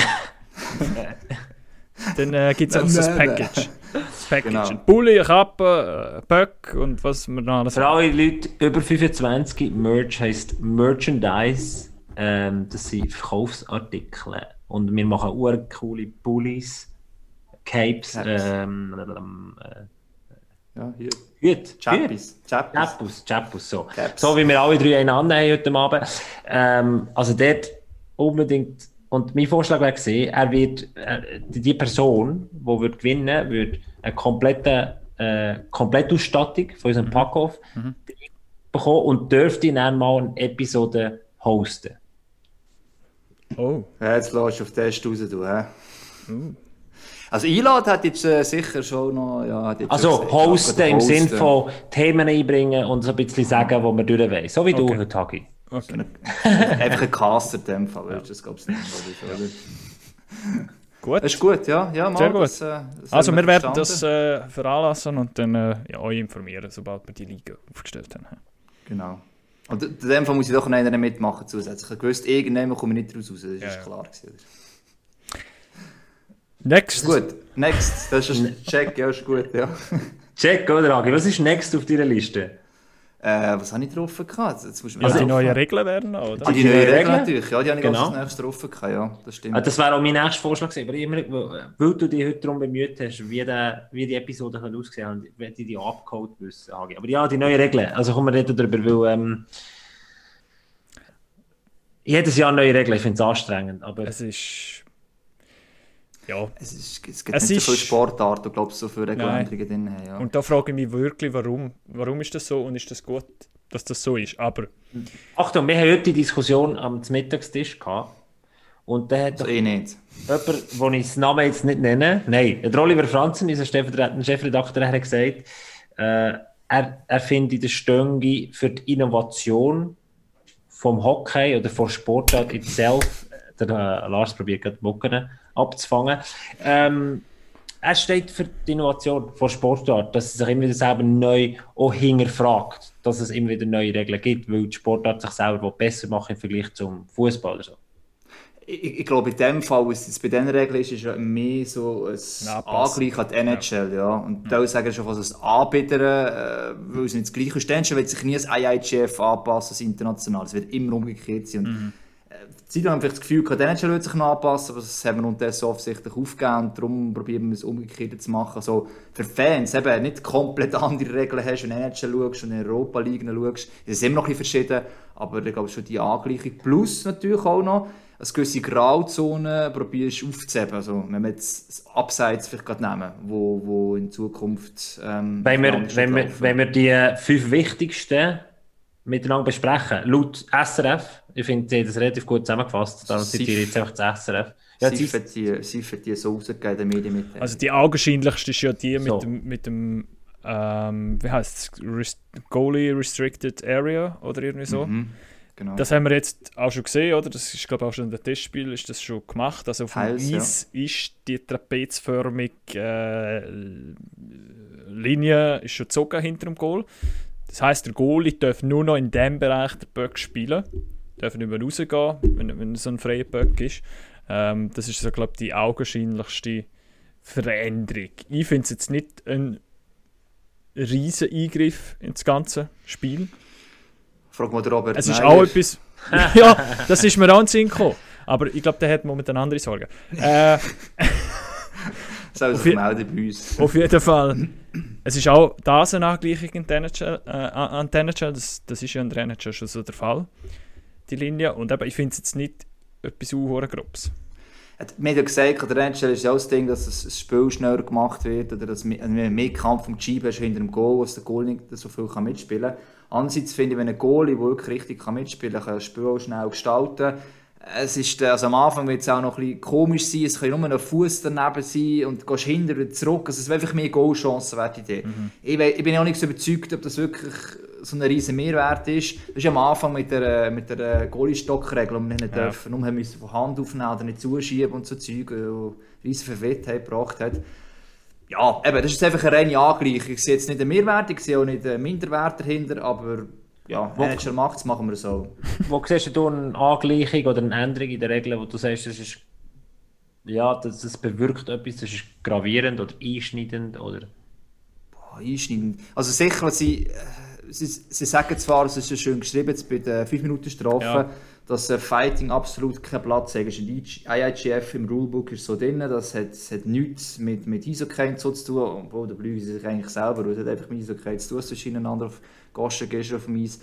Dann äh, gibt es auch das Package. Das Package. Genau. Bulli, Kappe, äh, Böck und was wir noch alles Für alle Leute über 25, Merch heisst Merchandise. Ähm, das sind Verkaufsartikel. Und wir machen coole Bullies Capes, ähm, äh, ja, hier. Hüt. Chappis. Chappus. Chappus, so. Caps. So wie wir alle drei einander haben heute Abend. Ähm, also dort unbedingt, und mein Vorschlag wäre gesehen, er wird, äh, die Person, die wird gewinnen wird eine komplette äh, Komplettausstattung von unserem mhm. Packoff mhm. bekommen und dürfte dann mal eine Episode hosten. Oh. Ja, jetzt lässt du auf den Test raus, du, hä? Uh. Also einladen hat jetzt äh, sicher schon noch... Ja, also gesagt, hosten im Sinne von Themen einbringen und so ein bisschen sagen, wo man durch will. So wie okay. du heute, Hagi. Okay. <laughs> Einfach ein Caster in dem Fall, ja. das glaube ich nicht. Gut. Das ist gut, ja. ja mal, Sehr gut. Das, äh, das also wir werden das äh, veranlassen und dann äh, ja, euch informieren, sobald wir die Liga aufgestellt haben. Genau. Und in dem Fall muss ich doch noch einen mitmachen zusätzlich. Ich wusste, irgendwann komme ich nicht raus, das ist ja, klar. Gewesen. Next. Gut, next. Das ist ein Check, ja, ist gut, ja. <laughs> Check, oder Agi? Was ist next auf deiner Liste? Äh, was habe ich drauf gehabt? Jetzt musst also die neuen Regeln werden oder? Ah, die, die neuen Regeln natürlich, ja, die habe ich genau. als nächstes drauf gehabt, ja, das stimmt. Ah, das wäre auch mein nächster Vorschlag gewesen, aber immer, weil du dich heute darum bemüht hast, wie, der, wie die Episode aussehen kann, werde ich die abgeholt wissen, Aber ja, die neuen Regeln, also kommen wir reden darüber, weil ähm, jedes Jahr neue Regeln, ich finde es anstrengend, aber... Es ist ja. Es, ist, es gibt es nicht so viele Sportarten, glaube so viele Regeländerungen drin haben. Ja. Und da frage ich mich wirklich, warum, warum ist das so und ist das gut, dass das so ist. Aber... Achtung, wir haben heute die Diskussion am Mittagstisch gehabt. Und der hat also eh nicht. jemand, wo ich den Namen jetzt nicht nenne, nein, der Oliver Franzen, unser Chefredakteur, hat gesagt, äh, er, er findet den Stöngi für die Innovation vom Hockey oder vom Sportart itself, der äh, Lars probiert gerade Mucken abzufangen. Ähm, er steht für die Innovation von Sportart, dass es sich immer wieder selber neu auch hinterfragt, dass es immer wieder neue Regeln gibt, weil die Sportart sich selber besser macht im Vergleich zum Fußball. So. Ich, ich, glaube, in dem Fall, was es bei diesen Regeln ist, ist ja mehr so ein Angleich an die NHL. Ja. ja. Und ja. da sagen schon fast ein Anbieter, äh, weil es nicht das Gleiche ist. Dann wird sich nie das IIGF anpassen, das international. Es wird immer umgekehrt sein. Und mhm. Zeit haben wir das Gefühl, die NHL wird sich noch anpassen, aber das haben wir unterdessen offensichtlich aufgegeben und darum probieren wir es umgekehrt zu machen. Also für Fans eben nicht komplett andere Regeln hast, wenn du NHL schaust und in Europa League schaust, ist es immer noch ein bisschen verschieden, aber ich glaube schon die Angleichung. Plus natürlich auch noch, eine gewisse Grauzone probierst aufzuheben. Also, wenn wir jetzt das Abseits vielleicht gerade nehmen, wo, wo in Zukunft. Ähm, wenn, wir, wenn, wir, wenn wir die fünf wichtigsten miteinander besprechen. Laut SRF, ich finde, sie haben das relativ gut zusammengefasst, darum zitiere ich jetzt einfach das SRF. Ja, sie für die, sie für die so rausgegeben, in den Medien mit. Also die augenscheinlichste ist ja die so. mit dem, mit dem ähm, wie heißt es, Rest Goalie Restricted Area oder irgendwie so. Mhm, genau. Das haben wir jetzt auch schon gesehen, oder? Das ist, glaube ich, auch schon in der Testspiel ist das schon gemacht. Also auf Teils, dem Eis ja. ist die trapezförmige äh, Linie ist schon gezogen hinter dem Goal. Das heisst, der Goalie darf nur noch in diesem Bereich den Böck spielen. Darf nicht mehr rausgehen, wenn, wenn so ein freier Böck ist. Ähm, das ist so, glaube ich, die augenscheinlichste Veränderung. Ich finde es jetzt nicht ein riesen Eingriff ins ganze Spiel. Frag mal Robert. Es ist auch etwas. <laughs> ja, das ist mir auch in Sinn gekommen. Aber ich glaube, der hat momentan andere Sorgen. Äh, <laughs> Soll sich melden bei uns. Auf jeden Fall. Es ist auch das eine Angleichung in NHL, äh, an die NHL. Das, das ist ja in der NHL schon so der Fall, die Linie. Und eben, ich finde es jetzt nicht etwas unhöhergrobs. Wir haben ja gesagt, an der NHL ist auch das Ding, dass das Spiel schneller gemacht wird oder dass du mehr Kampf vom Jeep hast hinter dem Goal, dass der Goal nicht so viel kann mitspielen kann. Andererseits finde ich, wenn ein Goalie wirklich richtig kann mitspielen kann, kann das Spiel auch schnell gestalten es ist, also am Anfang wird es auch noch ein bisschen komisch sein, es kann nur ein Fuß daneben sein und du gehst hinter und zurück, also es wäre einfach mehr Goalchancen die Idee. Mhm. Ich, ich, bin auch nicht so überzeugt, ob das wirklich so ein riesen Mehrwert ist. Das ist am Anfang mit der, mit der Goalie-Stockregel, wo wir nicht ja. dürfen, nur müssen von Hand aufnehmen oder nicht zuschieben und so Zeug, die riesen Verwirrtheit gebracht hat. Ja, eben, das ist einfach eine reine Angleichung. Ich sehe jetzt nicht einen Mehrwert, ich sehe auch nicht einen Minderwert dahinter, aber ja, Manager macht es, machen wir so. <laughs> wo siehst du eine Angleichung oder eine Änderung in der Regel, wo du sagst, das ist ja, das, das bewirkt etwas, das ist gravierend oder einschneidend oder? Boah, einschneidend. Also sicher, sie, äh, sie, sie sagen zwar, es ist ja schön geschrieben jetzt bei der 5 Minuten Strafe, ja. dass äh, Fighting absolut keinen Platz hat. Ist IIGF im Rulebook ist so drin, das hat, das hat nichts mit, mit Eishockey so zu tun, obwohl der Blüge sich eigentlich selber, das hat einfach mit Eishockey zu tun, es ist Goschen gehst auf dem Eis.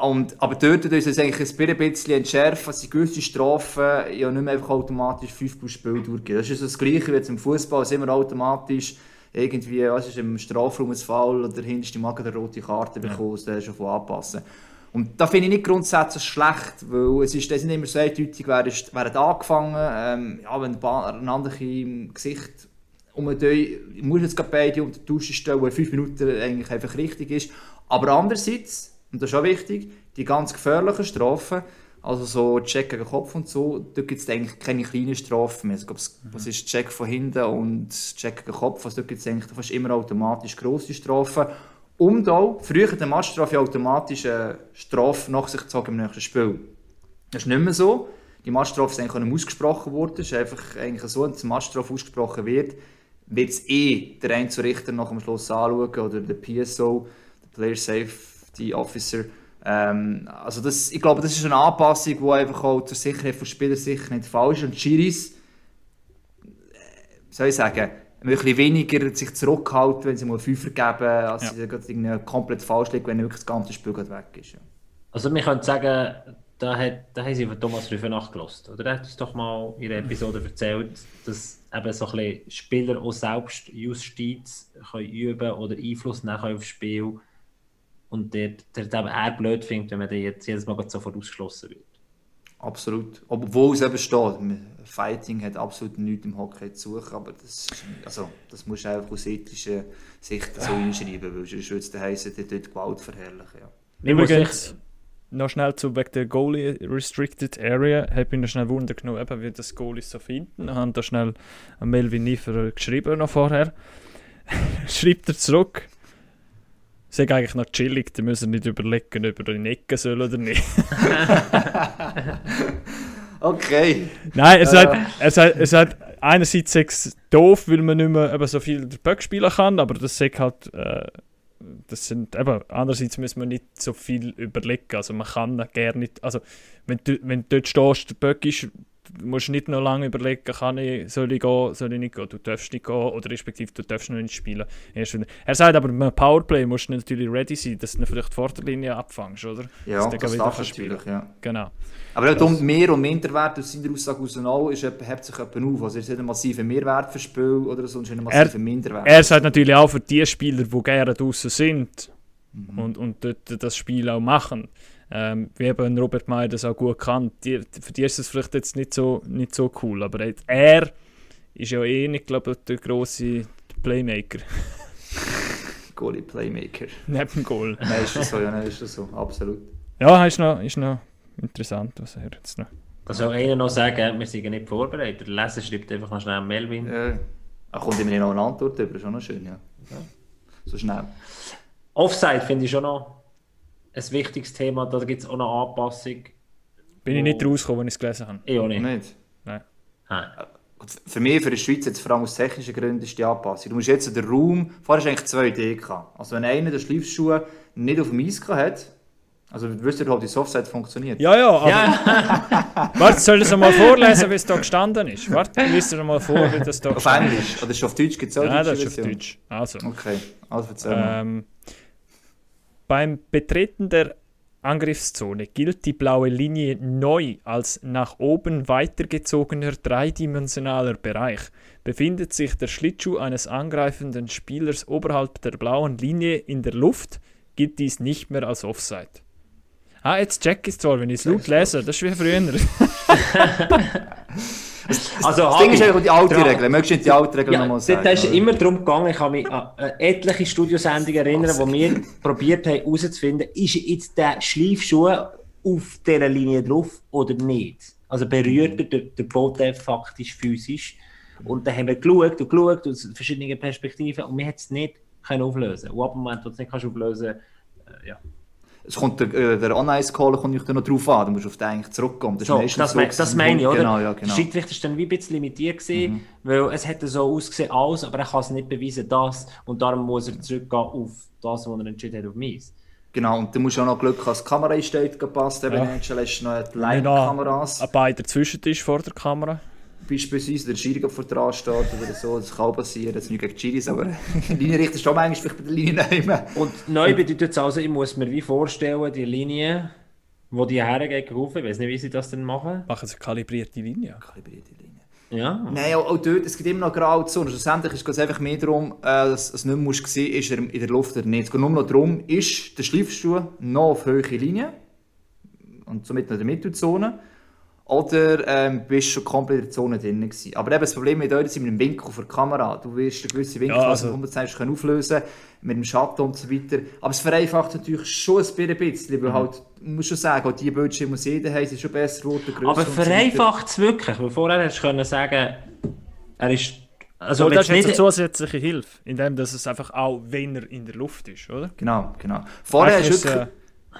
Und, aber dort tut es eigentlich ein bisschen entschärfen, dass die gewisse Strafen ja nicht mehr einfach automatisch 5 plus Spiel durchgehen. Das ist also das Gleiche wie jetzt im Fußball, es immer automatisch irgendwie, was ist im Strafraum ein Foul oder hinterst die Magen eine rote Karte bekommen, ja. das schon von anpassen. Und da finde ich nicht grundsätzlich schlecht, weil es ist das nicht immer so eindeutig, wer, ist, wer hat angefangen, ähm, ja, wenn ein andere im Gesicht um muss jetzt beide unter die Dusche stellen, wo fünf Minuten eigentlich einfach richtig ist. Aber andererseits, und das ist auch wichtig, die ganz gefährlichen Strafen, also so Check gegen Kopf und so, da gibt es eigentlich keine kleinen Strafen mehr. Also, mhm. Was ist Check von hinten und Check gegen Kopf? Also, da gibt es eigentlich fast immer automatisch grosse Strafen. Und auch, früher der Matchstrafe automatisch eine Strafe nach sich gezogen im nächsten Spiel. Das ist nicht mehr so. Die Matchstrafe ist eigentlich ausgesprochen worden. Es ist einfach eigentlich so, wenn die Matchstrafe ausgesprochen wird, wird es eh der Einzelrichter nach dem Schluss anschauen oder der PSO, Player Safety Officer. Ähm, also das, ich glaube, das ist eine Anpassung, die einfach auch zur Sicherheit von Spielern sicher nicht falsch ist. Und Chiris, äh, soll ich sagen, ein bisschen weniger sich zurückhalten, wenn sie mal Fünfer geben, als ja. sie komplett falsch liegen, wenn wirklich das ganze Spiel weg ist. Ja. Also wir können sagen, da, hat, da haben sie von Thomas Rüffe nachgelassen. Oder er hat uns doch mal in der Episode erzählt, dass eben so ein bisschen Spieler auch selbst Justiz können üben oder Einfluss nehmen aufs Spiel und der, der, der er blöd findet, wenn man den jetzt jedes Mal sofort ausgeschlossen wird. Absolut. Obwohl es eben steht, Fighting hat absolut nichts im Hockey zu suchen, aber das, also, das musst du einfach aus ethischer Sicht so hinschreiben, weil sonst würde es heißen, der dort Gewalt verherrlichen. Ja. Übrigens, noch schnell zu wegen der Goalie Restricted Area, habe ich noch schnell Wunder genommen, eben, wie das Goalie so finden. Ich habe da schnell an Melvin Niefer geschrieben noch vorher. <laughs> Schreibt er zurück, Sag eigentlich noch chillig, da müssen wir nicht überlegen, ob er in Ecken soll oder nicht. <laughs> okay. Nein, er sagt, er sagt, er sagt einerseits ist doof, weil man nicht mehr eben so viel der Böck spielen kann, aber das sagt halt, äh, das sind eben, andererseits muss man nicht so viel überlegen, also man kann gerne nicht, also wenn du, wenn du dort stehst, der Böck ist du musst nicht noch lange überlegen, kann ich, soll ich gehen, soll ich nicht gehen. Du darfst nicht gehen oder respektive du darfst noch nicht spielen. Er sagt aber, beim Powerplay musst du natürlich ready sein, dass du vielleicht vor der Linie abfängst, oder? Ja, dass das darfst natürlich, ja. Genau. Aber das, mehr und Minderwert aus seiner Aussage heraus ist, hebt sich jemand auf. Also er ist nicht ein massiver Mehrwert für Spiel oder sonst ein massiver Minderwert. Er sagt natürlich auch für die Spieler, die gerne draußen sind mhm. und, und dort das Spiel auch machen, ähm, wie eben Robert Meyer das auch gut kann. Die, für die ist es vielleicht jetzt nicht so, nicht so cool, aber er ist ja eh nicht, glaube ich, der grosse Playmaker. <laughs> Goalie Playmaker. Neben dem Goal. <laughs> Nein, ist das so, ja, nein, ist das so, absolut. Ja, ist noch, ist noch interessant, was er jetzt noch... Kann soll einer noch sagen, wir sind nicht vorbereitet. Der Leser schreibt einfach noch schnell Melvin. Ja. Er kommt immer noch eine Antwort über, ist auch noch schön, ja. ja. So schnell. Offside finde ich schon noch ein wichtiges Thema. Da gibt es auch eine Anpassung. Bin ich nicht rausgekommen, als ich es gelesen habe? Ich auch nicht. nicht? Nein. Für mich, für die Schweiz, jetzt vor allem aus technischen Gründen, ist die Anpassung. Du musst jetzt den Raum, vorher hast du eigentlich zwei Ideen gehabt. Also wenn einer den Schleifschuh nicht auf dem Eis hat, also wisst ihr, wie die Softset funktioniert? Ja, ja, aber... Ja. <laughs> Warte, soll ich es mal vorlesen, wie es da gestanden ist? Warte, liest dir mal vor, wie das da Auf Englisch? Oder ist es auf Deutsch? Gibt's auch ja, das ist auf Deutsch. Also. Okay, also erzähl ähm, beim Betreten der Angriffszone gilt die blaue Linie neu als nach oben weitergezogener dreidimensionaler Bereich. Befindet sich der Schlittschuh eines angreifenden Spielers oberhalb der blauen Linie in der Luft, gilt dies nicht mehr als Offside. Ah, jetzt check ich es zwar, wenn ich es laut lese, das ist wie früher. <laughs> <laughs> <laughs> Also, das Ding ist eigentlich die alte Regel. Möchtest du nicht die alte Regel ja, nochmal sagen? Da ist immer darum gegangen, ich kann mich an etliche Studiosendungen erinnern, wo wir probiert haben herauszufinden, ist jetzt der Schleifschuh auf dieser Linie drauf oder nicht? Also berührt er den, den Boden faktisch physisch? Und dann haben wir geschaut und geschaut aus verschiedenen Perspektiven und wir haben es nicht können auflösen. Und ab dem Moment, wo du es nicht auflösen kannst, äh, ja, es kommt der, äh, der On-Ice-Call kommt noch drauf an, du musst auf den eigentlich zurückkommen. Das, so, das, mein, das meine ich, oder? Genau, ja, genau. Der Schiedsrichter war dann wie ein bisschen limitiert, gewesen, mhm. weil es hätte so ausgesehen alles, aber er kann es nicht beweisen, das, und darum muss er zurückgehen auf das, was er entschieden hat, auf mich. Genau, und du musst auch noch Glück haben, dass die Kamera einstellt gepasst, eben ja. hast du noch Live-Kameras. Ein beide Zwischentisch vor der Kamera beispielsweise der Schiri vor dran steht oder so, das kann passieren, das ist nicht gegen die Schiris, aber <laughs> Linienrichter ist schon manchmal vielleicht bei der Linie nehmen. Und neu bedeutet es also, ich muss mir wie vorstellen, die Linie, wo die hergeht, ich weiß nicht, wie sie das denn machen. Machen sie kalibrierte Linie? Kalibrierte Linie. Ja. Nein, auch, auch dort, es gibt immer noch Grauzone. Schlussendlich ist es einfach mehr darum, äh, dass es nicht mehr sehen ist er in der Luft oder nicht. Es geht nur noch darum, ist der Schleifstuhl noch auf höhere Linie und somit noch in der Mittelzone oder ähm, bist schon komplett in der Zone drin gewesen. Aber eben das Problem mit euch sind mit dem Winkel auf der Kamera. Du wirst einen gewissen Winkel, ja, also, also 120 können auflösen mit dem Schatten und so weiter. Aber es vereinfacht natürlich schon ein bisschen, weil mhm. halt, muss schon sagen, auch die Bildschirme, die jeder haben, sind schon besser geworden, grösser Aber vereinfacht es wirklich? Weil vorher hättest du können sagen, er ist also, das ist jetzt eine zusätzliche Hilfe, indem dass es einfach auch, wenn er in der Luft ist, oder? Genau, genau. Vorher ist wirklich, äh,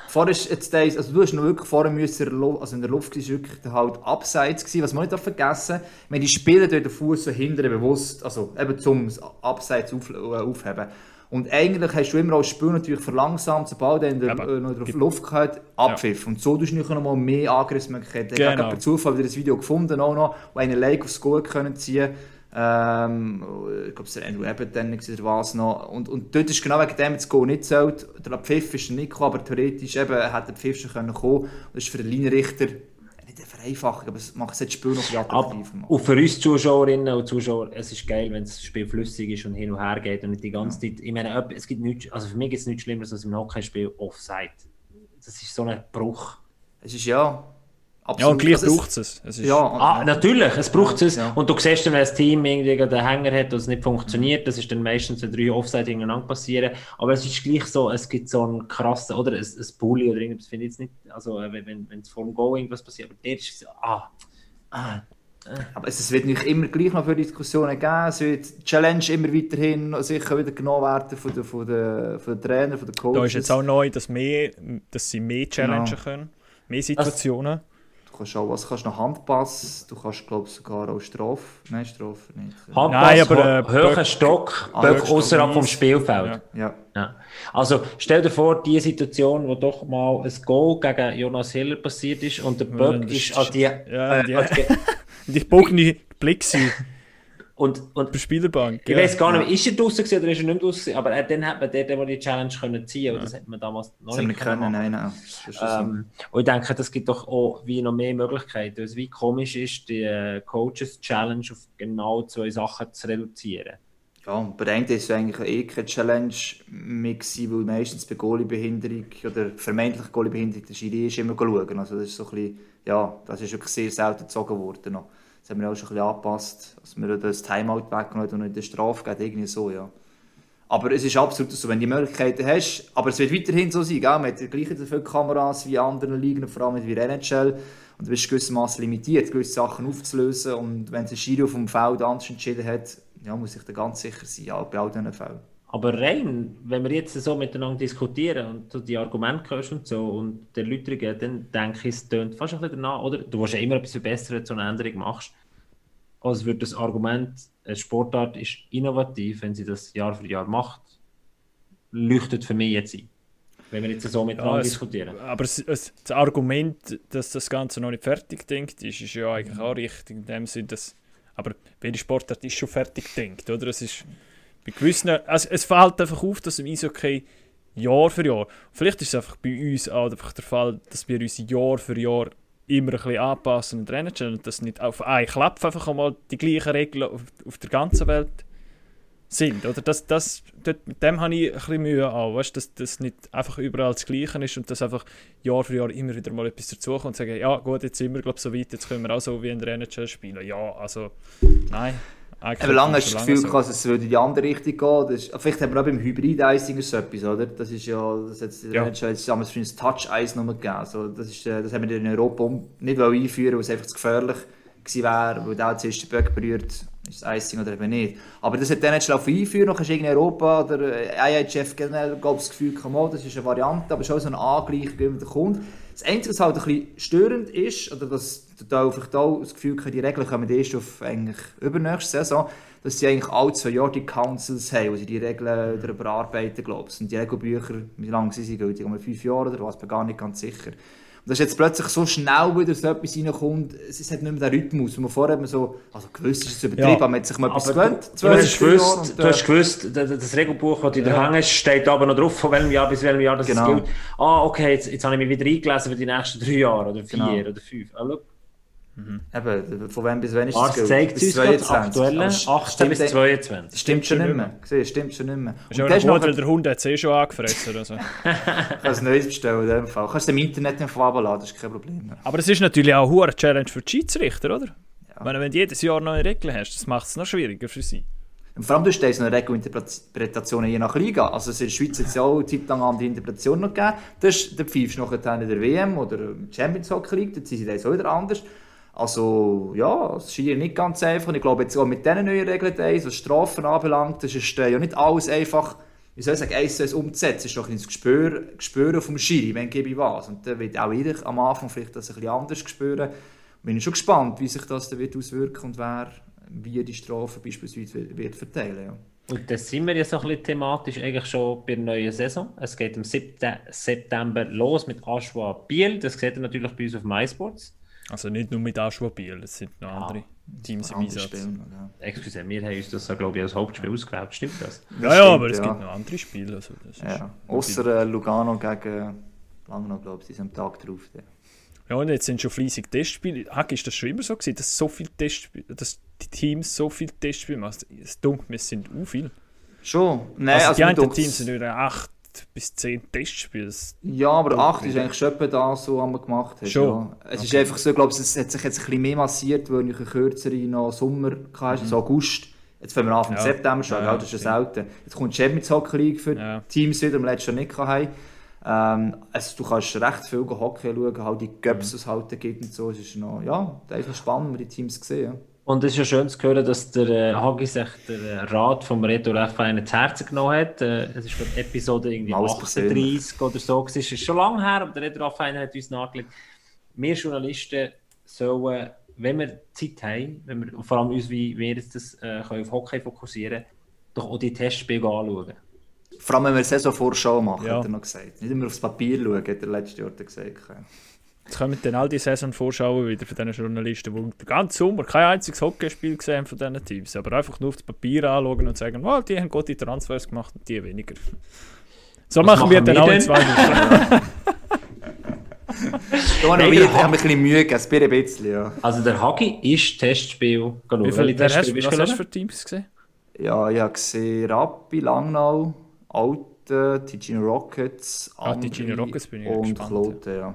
Vorher ist jetzt der, also du hast noch wirklich vorher müssen, also in der Luft war wirklich halt abseits gewesen, was man nicht vergessen darf. Wenn die Spieler den Fuß so hinten bewusst, also eben zum Abseits auf, äh, aufheben. Und eigentlich hast du immer als Spiel natürlich verlangsamt, sobald er in der, äh, noch der Luft gehört, abpfiff. Ja. Und so tust du noch mal mehr Angriffsmöglichkeiten. Genau. Ich habe per Zufall wieder das Video gefunden, auch noch, wo einen Like aufs Goal können ziehen ähm, ich glaube, es war Andrew Abbott dann oder was noch. Und, und dort ist genau wegen dem das Goal nicht zählt. Der Pfiff ist nicht gekommen, aber theoretisch eben, hätte der Pfiff schon kommen können. Das ist für den Linienrichter nicht eine Vereinfachung, aber es macht das Spiel noch ein attraktiver. Und für uns Zuschauerinnen und Zuschauer, es ist geil, wenn das Spiel flüssig ist und hin und her geht und nicht die ganze. Zeit. Ich meine, es gibt nichts, also für mich gibt es nichts Schlimmeres als im Hockeyspiel Offside. Das ist so ein Bruch. Es ist ja Absolut. Ja, und gleich also braucht es es. Ja, ah, natürlich, es braucht es. Ja. Und du siehst dann, wenn das Team irgendwie den Hänger hat und es nicht funktioniert, das ist dann meistens, wenn drei Offside hintereinander passieren. Aber es ist gleich so, es gibt so einen krassen, oder ein, ein Bully oder irgendwas, finde ich jetzt nicht, also äh, wenn, wenn es vor dem Go irgendwas passiert, aber der ist so, ah, ah, äh. aber es wird nicht immer gleich noch für Diskussionen geben. Es wird die Challenge immer weiterhin sicher wieder genommen werden von den, von den, von den Trainern, von den Coaches. Da ist jetzt auch neu, dass, mehr, dass sie mehr challengen genau. können, mehr Situationen. Das Du kannst auch, was kannst du noch Handpass, du kannst glaube sogar auch Strafe, nein Strafe nicht. Handpass, nein, aber äh, hoher Stock, ah, Böck außerhalb vom Spielfeld. Ja. Ja. ja. Also stell dir vor, die Situation, wo doch mal ein Goal gegen Jonas Hiller passiert ist und der Böck ja, ist an die... Ja, äh, die, die <laughs> Bogen Blick und, und Spielerbank. Ich ja. weiß gar nicht, ist er draußen oder ist er nicht draußen? Aber äh, dann hat man dort mal die Challenge können ziehen. Ja. Das hätte man damals noch das nicht können. Nein, nein. Ähm, und ich denke, das gibt doch auch wie noch mehr Möglichkeiten. Also wie komisch ist die äh, Coaches Challenge auf genau zwei Sachen zu reduzieren. Ja, und bei ist es eigentlich eh keine Challenge mehr gewesen, weil meistens bei Goalie-Behinderung oder vermeintlich Goalie-Behinderung der Schiri ist immer schauen. Also das ist so ein bisschen, ja, das ist wirklich sehr selten gezogen worden. Noch. Das haben wir auch schon ein bisschen angepasst, dass wir das Timeout weggenommen und nicht die Strafe geht, irgendwie so, ja. Aber es ist absolut so, wenn du die Möglichkeiten hast, aber es wird weiterhin so sein, gell? man hat gleich so viele Kameras wie andere Ligen, vor allem wie NHL, und du bist gewissermaßen limitiert, gewisse Sachen aufzulösen und wenn der Schiri auf dem Feld anders entschieden hat, ja, muss ich da ganz sicher sein, ja, bei all diesen Fällen. Aber rein, wenn wir jetzt so miteinander diskutieren und du die Argumente hörst und so und die Erläuterungen, dann denke ich, es tönt fast ein bisschen danach, oder? Du willst ja immer etwas verbessern, wenn du so eine Änderung machst. Also wird das Argument, eine Sportart ist innovativ, wenn sie das Jahr für Jahr macht, leuchtet für mich jetzt ein. Wenn wir jetzt so miteinander ja, diskutieren. Aber es, es, das Argument, dass das Ganze noch nicht fertig denkt, ist, ist ja eigentlich auch richtig in dem Sinne, dass aber welche Sportart ist schon fertig denkt, oder? Es ist bei gewissen, also es fällt einfach auf, dass im Eishockey Jahr für Jahr, vielleicht ist es einfach bei uns auch einfach der Fall, dass wir uns Jahr für Jahr immer ein bisschen anpassen und rennen und dass nicht auf einen Klapp einfach einmal die gleichen Regeln auf, auf der ganzen Welt sind. Oder das, das, dort, mit dem habe ich ein bisschen Mühe auch, weißt, dass das nicht einfach überall das Gleiche ist und dass einfach Jahr für Jahr immer wieder mal etwas dazukommt und sagen, ja gut, jetzt sind wir glaube so weit, jetzt können wir auch so wie in der NHL spielen. Ja, also nein. Aber lange hast du das Gefühl gehabt, es würde in die andere Richtung gehen. Das ist, vielleicht haben wir auch beim Hybrid-Icing so etwas, oder? Das ist ja, das hat es ja. damals für ein Touch-Eis noch gegeben. Also, das, ist, äh, das haben wir in Europa nicht einführen weil es einfach zu gefährlich gewesen wäre, weil der zuerst den Böck berührt, ist das Icing oder eben nicht. Aber das hat dann nicht schnell einführen, noch hast du in Europa oder äh, IHF generell das Gefühl, gehabt, das ist eine Variante, aber schon so ein Angleich, wie der kommt. Das Einzige, was halt ein bisschen störend ist, oder das da vielleicht auch das Gefühl, die Regeln kommen erst auf eigentlich übernächste Saison, dass sie eigentlich alle zwei Jahre die Councils haben, wo sie die Regeln überarbeiten, glaube ich. Und die Regelbücher, wie lange sind sie gültig? Um fünf Jahre oder was? Ich bin gar nicht ganz sicher. Und dass jetzt plötzlich so schnell wieder so etwas reinkommt, es hat nicht mehr den Rhythmus. Und vorher hat so, also gewusst ist es übertrieben, ja. man hat sich mal etwas gewöhnt. Du, hast gewusst, du hast gewusst, das Regelbuch, das du ja. da hängst, steht aber noch drauf, von welchem Jahr bis welchem Jahr das genau. gilt. Ah, okay, jetzt, jetzt habe ich mich wieder eingelesen für die nächsten drei Jahre oder vier genau. oder fünf. Ah, Mhm. Eben, von wem bis wann ist das zeigt bis uns aktuelle 8. bis 22. Stimmt schon nicht mehr. Sieh, stimmt schon nicht mehr. Ist auch gut, weil der Hund hat es eh schon angefressen oder so. <laughs> Kannst ein neues bestellen in dem Fall. Kannst du im Internet einfach abladen, das ist kein Problem. Aber es ist natürlich auch eine Challenge für die Schiedsrichter, oder? Ja. Wenn, wenn du jedes Jahr neue Regeln hast, das macht es noch schwieriger für sie. Und vor allem, du stehst eine Regelinterpretation je nach Liga. Also in der Schweiz hat es ja auch eine Zeit lang die Interpretation noch gegeben. Das, da pfeifst du nachher in der WM oder Champions Hockey League, da sind sie auch wieder anders. Also ja, es scheint nicht ganz einfach. Ich glaube, jetzt auch mit diesen neuen Regeln, was Strafen anbelangt, das ist äh, ja nicht alles einfach, wie soll ich sagen, eins zu eins umzusetzen. Es ist doch ein Gespür, Gespür vom Schiri, wenn gebe ich was. Und dann wird auch ich am Anfang vielleicht das ein bisschen anders spüren. Bin schon gespannt, wie sich das dann wird auswirken und wer wie die Strafe beispielsweise wird verteilen ja. Und da sind wir ja so ein bisschen thematisch eigentlich schon bei der neuen Saison. Es geht am 7. September los mit Aschwa Biel. Das seht ihr natürlich bei uns auf MySports. Also nicht nur mit Aschwa Biel, es sind noch ja, andere Teams im Einsatz. Spiele, ja. Excuse, wir haben uns das, glaube ich, als Hauptspiel ausgewählt, stimmt das? Ja, ja, aber es gibt noch andere Spiele. Also ja. Außer äh, Lugano gegen Langnau, glaube ich, sie sind am Tag drauf. Ja. ja, und jetzt sind schon fleissig Testspiele. Hack, ist das schon immer so gewesen, dass so viele Testspiele, dass die Teams so viele Testspiele machen? Es dunkelt mir, es sind auch viele. Schon. Nein, also, also die anderen Teams sind über acht bis zehn Testspiele. Ja, aber acht ist eigentlich schon das, was man gemacht hat. Schon. Ja. Es okay. ist einfach so, ich glaube, es hat sich jetzt ein bisschen mehr massiert, weil ich eine kürzere noch Sommer hatte, mhm. so August. Jetzt fangen wir Anfang ja. September schon, ja, das ist ja selten. Jetzt kommt Champions Hockey League für ja. Teams wieder, die wir letztes Jahr nicht hatten. Ähm, also du kannst recht viel Hockey schauen, halt die Göps, mhm. es halt gibt und so. Es ist noch, ja, noch spannend, wenn wir die Teams sehen. Und es ist ja schön zu hören, dass der äh, Hagi sich den äh, Rat vom Reto F1 zu Herzen genommen hat. Äh, es ist für Episode irgendwie 38 oder so. Es ist schon lange her, aber der Reto F1 hat uns nachgelegt. Wir Journalisten sollen, wenn wir Zeit haben, wenn wir, vor allem uns, wie wir jetzt das äh, können auf Hockey fokussieren doch auch die Testspiele anschauen. Vor allem, wenn wir Saisonvorschau machen, ja. hat er noch gesagt. Nicht immer aufs Papier schauen, hat er letztes Jahr gesagt. Jetzt kommen dann all die Saison-Vorschauen wieder von diesen Journalisten, die den ganzen Sommer kein einziges Hockeyspiel gesehen von diesen Teams, aber einfach nur auf das Papier anschauen und sagen, oh, die haben gute Transfers gemacht und die weniger. So machen, machen wir dann auch in zwei Wochen. Da habe ich ein bisschen Mühe gegeben, ein bisschen, ja. Also der Hagi ist Testspiel gelaufen. Wie viele Testspiele hast, hast du für Teams gesehen? Ja, ich habe gesehen Rappi, Langnau, Alten, Ticino Rockets, ah, Ticino Rockets bin ich und gespannt. Kloten, ja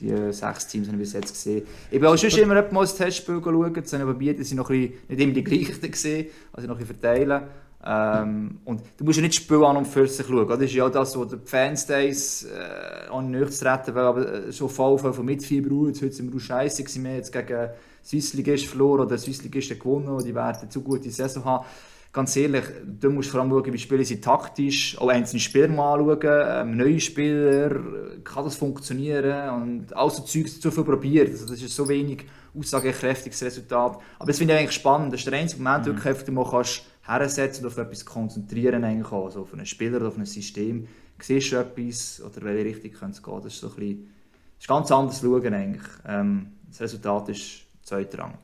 die sechs Teams habe ich bis jetzt gesehen. Ich bin auch schon immer mal das Testspiel schauen, das aber die sind noch ein bisschen, nicht immer die gleichen gesehen, also noch ein verteilen. Ähm, und du musst ja nicht das Spiel an und für sich schauen. Das ist ja das, was die Fanstays äh, an nicht zu retten will, aber äh, schon voll von Mitfieber aus. Heute sind wir auch scheiße gewesen. Wir jetzt gegen Swissligist verloren oder Swissligisten gewonnen, die werden zu gute Saison haben ganz ehrlich, du musst vor allem schauen, wie spielen sie taktisch, auch einzelne Spieler mal anschauen, ähm, neue Spieler, kann das funktionieren und all so Zeugs zu viel probiert. Also das ist so wenig aussagekräftiges Resultat. Aber das finde ich eigentlich spannend. Das ist der einzige Moment, mhm. wo du mal kannst hersetzen und auf etwas konzentrieren eigentlich auch. Also auf einen Spieler oder auf ein System. Siehst du etwas oder welche Richtung könnte es gehen? Das ist so ein bisschen, das ist ganz anders schauen eigentlich. Ähm, das Resultat ist zweitrangig.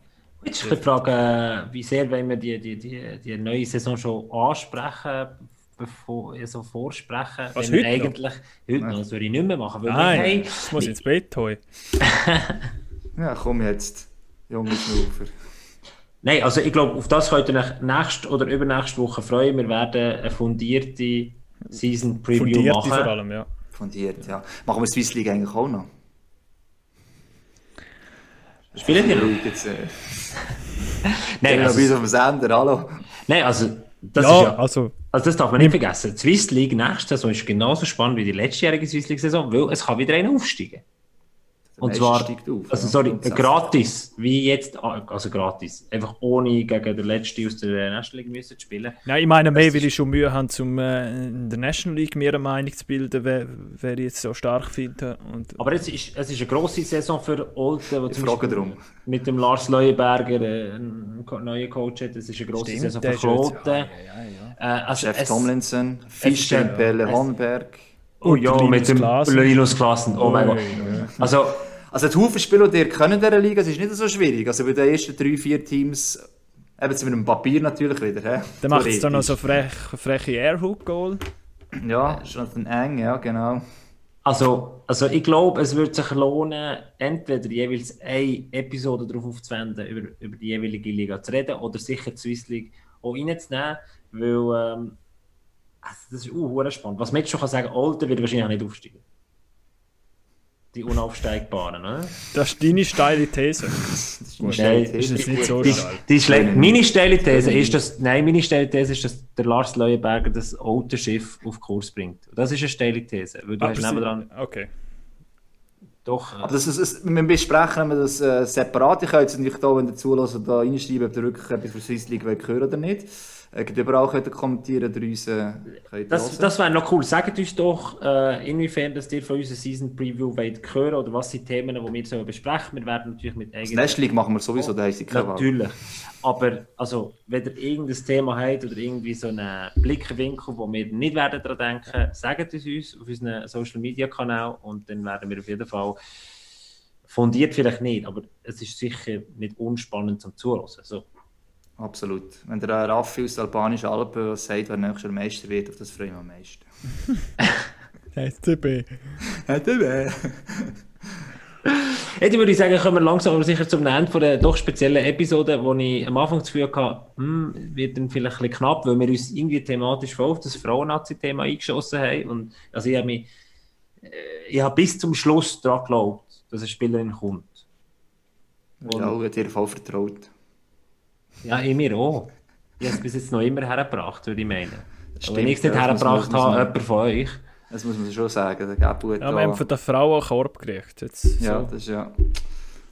Jetzt ist die Frage, wie sehr wollen wir die, die, die, die neue Saison schon ansprechen, bevor so also vorsprechen, Was, wenn heute eigentlich heute noch, das würde ich nicht mehr machen. Weil Nein, hey, ich muss ins Bett heute. <laughs> ja, komm jetzt, junge Schnaufer. Nein, also ich glaube, auf das könnt ihr euch nächste oder übernächste Woche freuen. Wir werden eine fundierte Season Preview fundierte machen. vor allem, ja. Fundiert, ja. Machen wir Swiss League eigentlich auch noch? Spielen die noch? Jetzt, äh. <laughs> Nein, also, bis auf dem Sender, hallo. Nein, also das, ja, ja, also, also das darf man nicht vergessen. Die Swiss League nächste Saison ist genauso spannend wie die letztjährige Swiss League Saison, weil es kann wieder einer aufsteigen. Und zwar, auf, also sorry, gratis, wie jetzt, also gratis, einfach ohne gegen den Letzten aus der National League müssen spielen. Nein, ich meine mehr, weil ich schon Mühe habe, um äh, in der National League mehr eine Meinung zu bilden, wer, wer ich jetzt so stark finde. Und, Aber es ist, es ist eine grosse Saison für Olten, ich frage darum. mit dem Lars Leuenberger äh, einen neuen Coach hat, es ist eine grosse Saison für Kloten. Ja, ja, ja, äh, also Jeff es, Tomlinson, Fischer, Pelle Hornberg. Oh ja, mit dem Linus Klassen, oh mein Gott. Also, also die Haufen Spieler, die ihr können in dieser Liga, es ist nicht so schwierig. Also bei den ersten drei, vier Teams, eben mit dem Papier natürlich wieder. He? Dann macht es dann noch so frech, freche Airhook-Goal. Ja, schon eng, ja genau. Also, also ich glaube, es würde sich lohnen, entweder jeweils eine Episode darauf aufzuwenden, über, über die jeweilige Liga zu reden oder sicher die Swiss League auch reinzunehmen, weil ähm, also das ist uh, spannend. Was man jetzt schon kann sagen, Alter wird wahrscheinlich auch nicht aufsteigen. Die Unaufsteigbaren, ne? Das ist deine steile These. <laughs> das ist, Nein, ist jetzt nicht so die, steil. Die, die meine steile These ist, dass, nein, meine steile These ist, dass der Lars Leuenberger das alte Schiff auf Kurs bringt. Das ist eine steile These, weil du hast nebendran... Okay. Doch. Aber das ist, das, wir besprechen wir das äh, separat. Ich kann jetzt natürlich da, wenn ihr zulässt, da reinschreiben, ob ihr wirklich etwas für Swiss League hören oder nicht. Äh, überall könnt kommentieren, der uns äh, Das, das wäre noch cool. Sagt uns doch, äh, inwiefern dass ihr von unserer Season Preview wollt hören oder was sind Themen, die wir so besprechen. Wir werden natürlich mit eigenen... Das League machen wir sowieso, da heisst Natürlich. Aber also, wenn ihr irgendein Thema habt oder irgendwie so einen Blickwinkel, wo wir nicht werden daran denken, sagt es uns auf unserem Social Media Kanal und dann werden wir auf jeden Fall fundiert vielleicht nicht, aber es ist sicher nicht unspannend zum Zuhören. So. Absolut. Wenn der Raffi aus der albanischen Alpen sagt, wer nächster Meister wird, auf das freue ich mich am meisten. HTB. HTB. Jetzt würde ich sagen, kommen wir langsam aber sicher zum Ende von der doch speziellen Episode, wo ich am Anfang das Gefühl hatte, hm, wird dann vielleicht ein bisschen knapp, weil wir uns irgendwie thematisch voll auf das Frauen-Nazi-Thema eingeschossen haben. Und also ich habe mich, äh, ich habe bis zum Schluss daran geglaubt, dass eine Spielerin kommt. Und ja, ich habe dir voll vertraut. Ja, ich mir auch. Ich habe es bis jetzt noch immer hergebracht, würde ich meinen. Stimmt, wenn ich es nicht ja, hergebracht habe, jemand von euch. Das muss man schon sagen. Der Gabu ja, wir haben von der Frau einen Korb gekriegt. Jetzt, ja, so. das ist ja...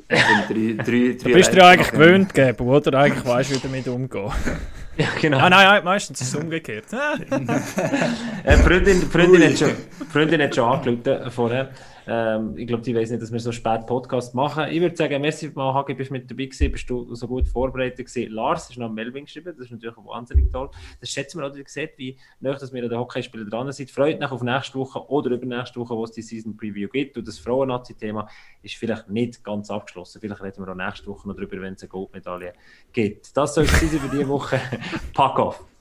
drei, <laughs> drei, drei du bist dir eigentlich gewöhnt, Gabu, oder? Eigentlich weißt du, wie damit umgehen. <laughs> Ja, genau. Ah, nein, meistens ist es umgekehrt. <laughs> äh, Freundin, Freundin, hat schon, Freundin hat schon angerufen vorher. Ähm, ich glaube, die weiß nicht, dass wir so spät Podcast machen. Ich würde sagen, merci mal, Hagi, bist du mit dabei gewesen, bist du so gut vorbereitet gewesen. Lars ist noch Melvin geschrieben, das ist natürlich wahnsinnig toll. Das schätzen wir auch, wie gesagt, wie nah, dass wir an den Hockeyspieler dran sind. Freut mich auf nächste Woche oder übernächste Woche, wo es die Season Preview gibt. Und das Frauen-Nazi-Thema ist vielleicht nicht ganz abgeschlossen. Vielleicht reden wir auch nächste Woche noch darüber, wenn es eine Goldmedaille gibt. Das soll es <laughs> sein für diese Woche. Pack off!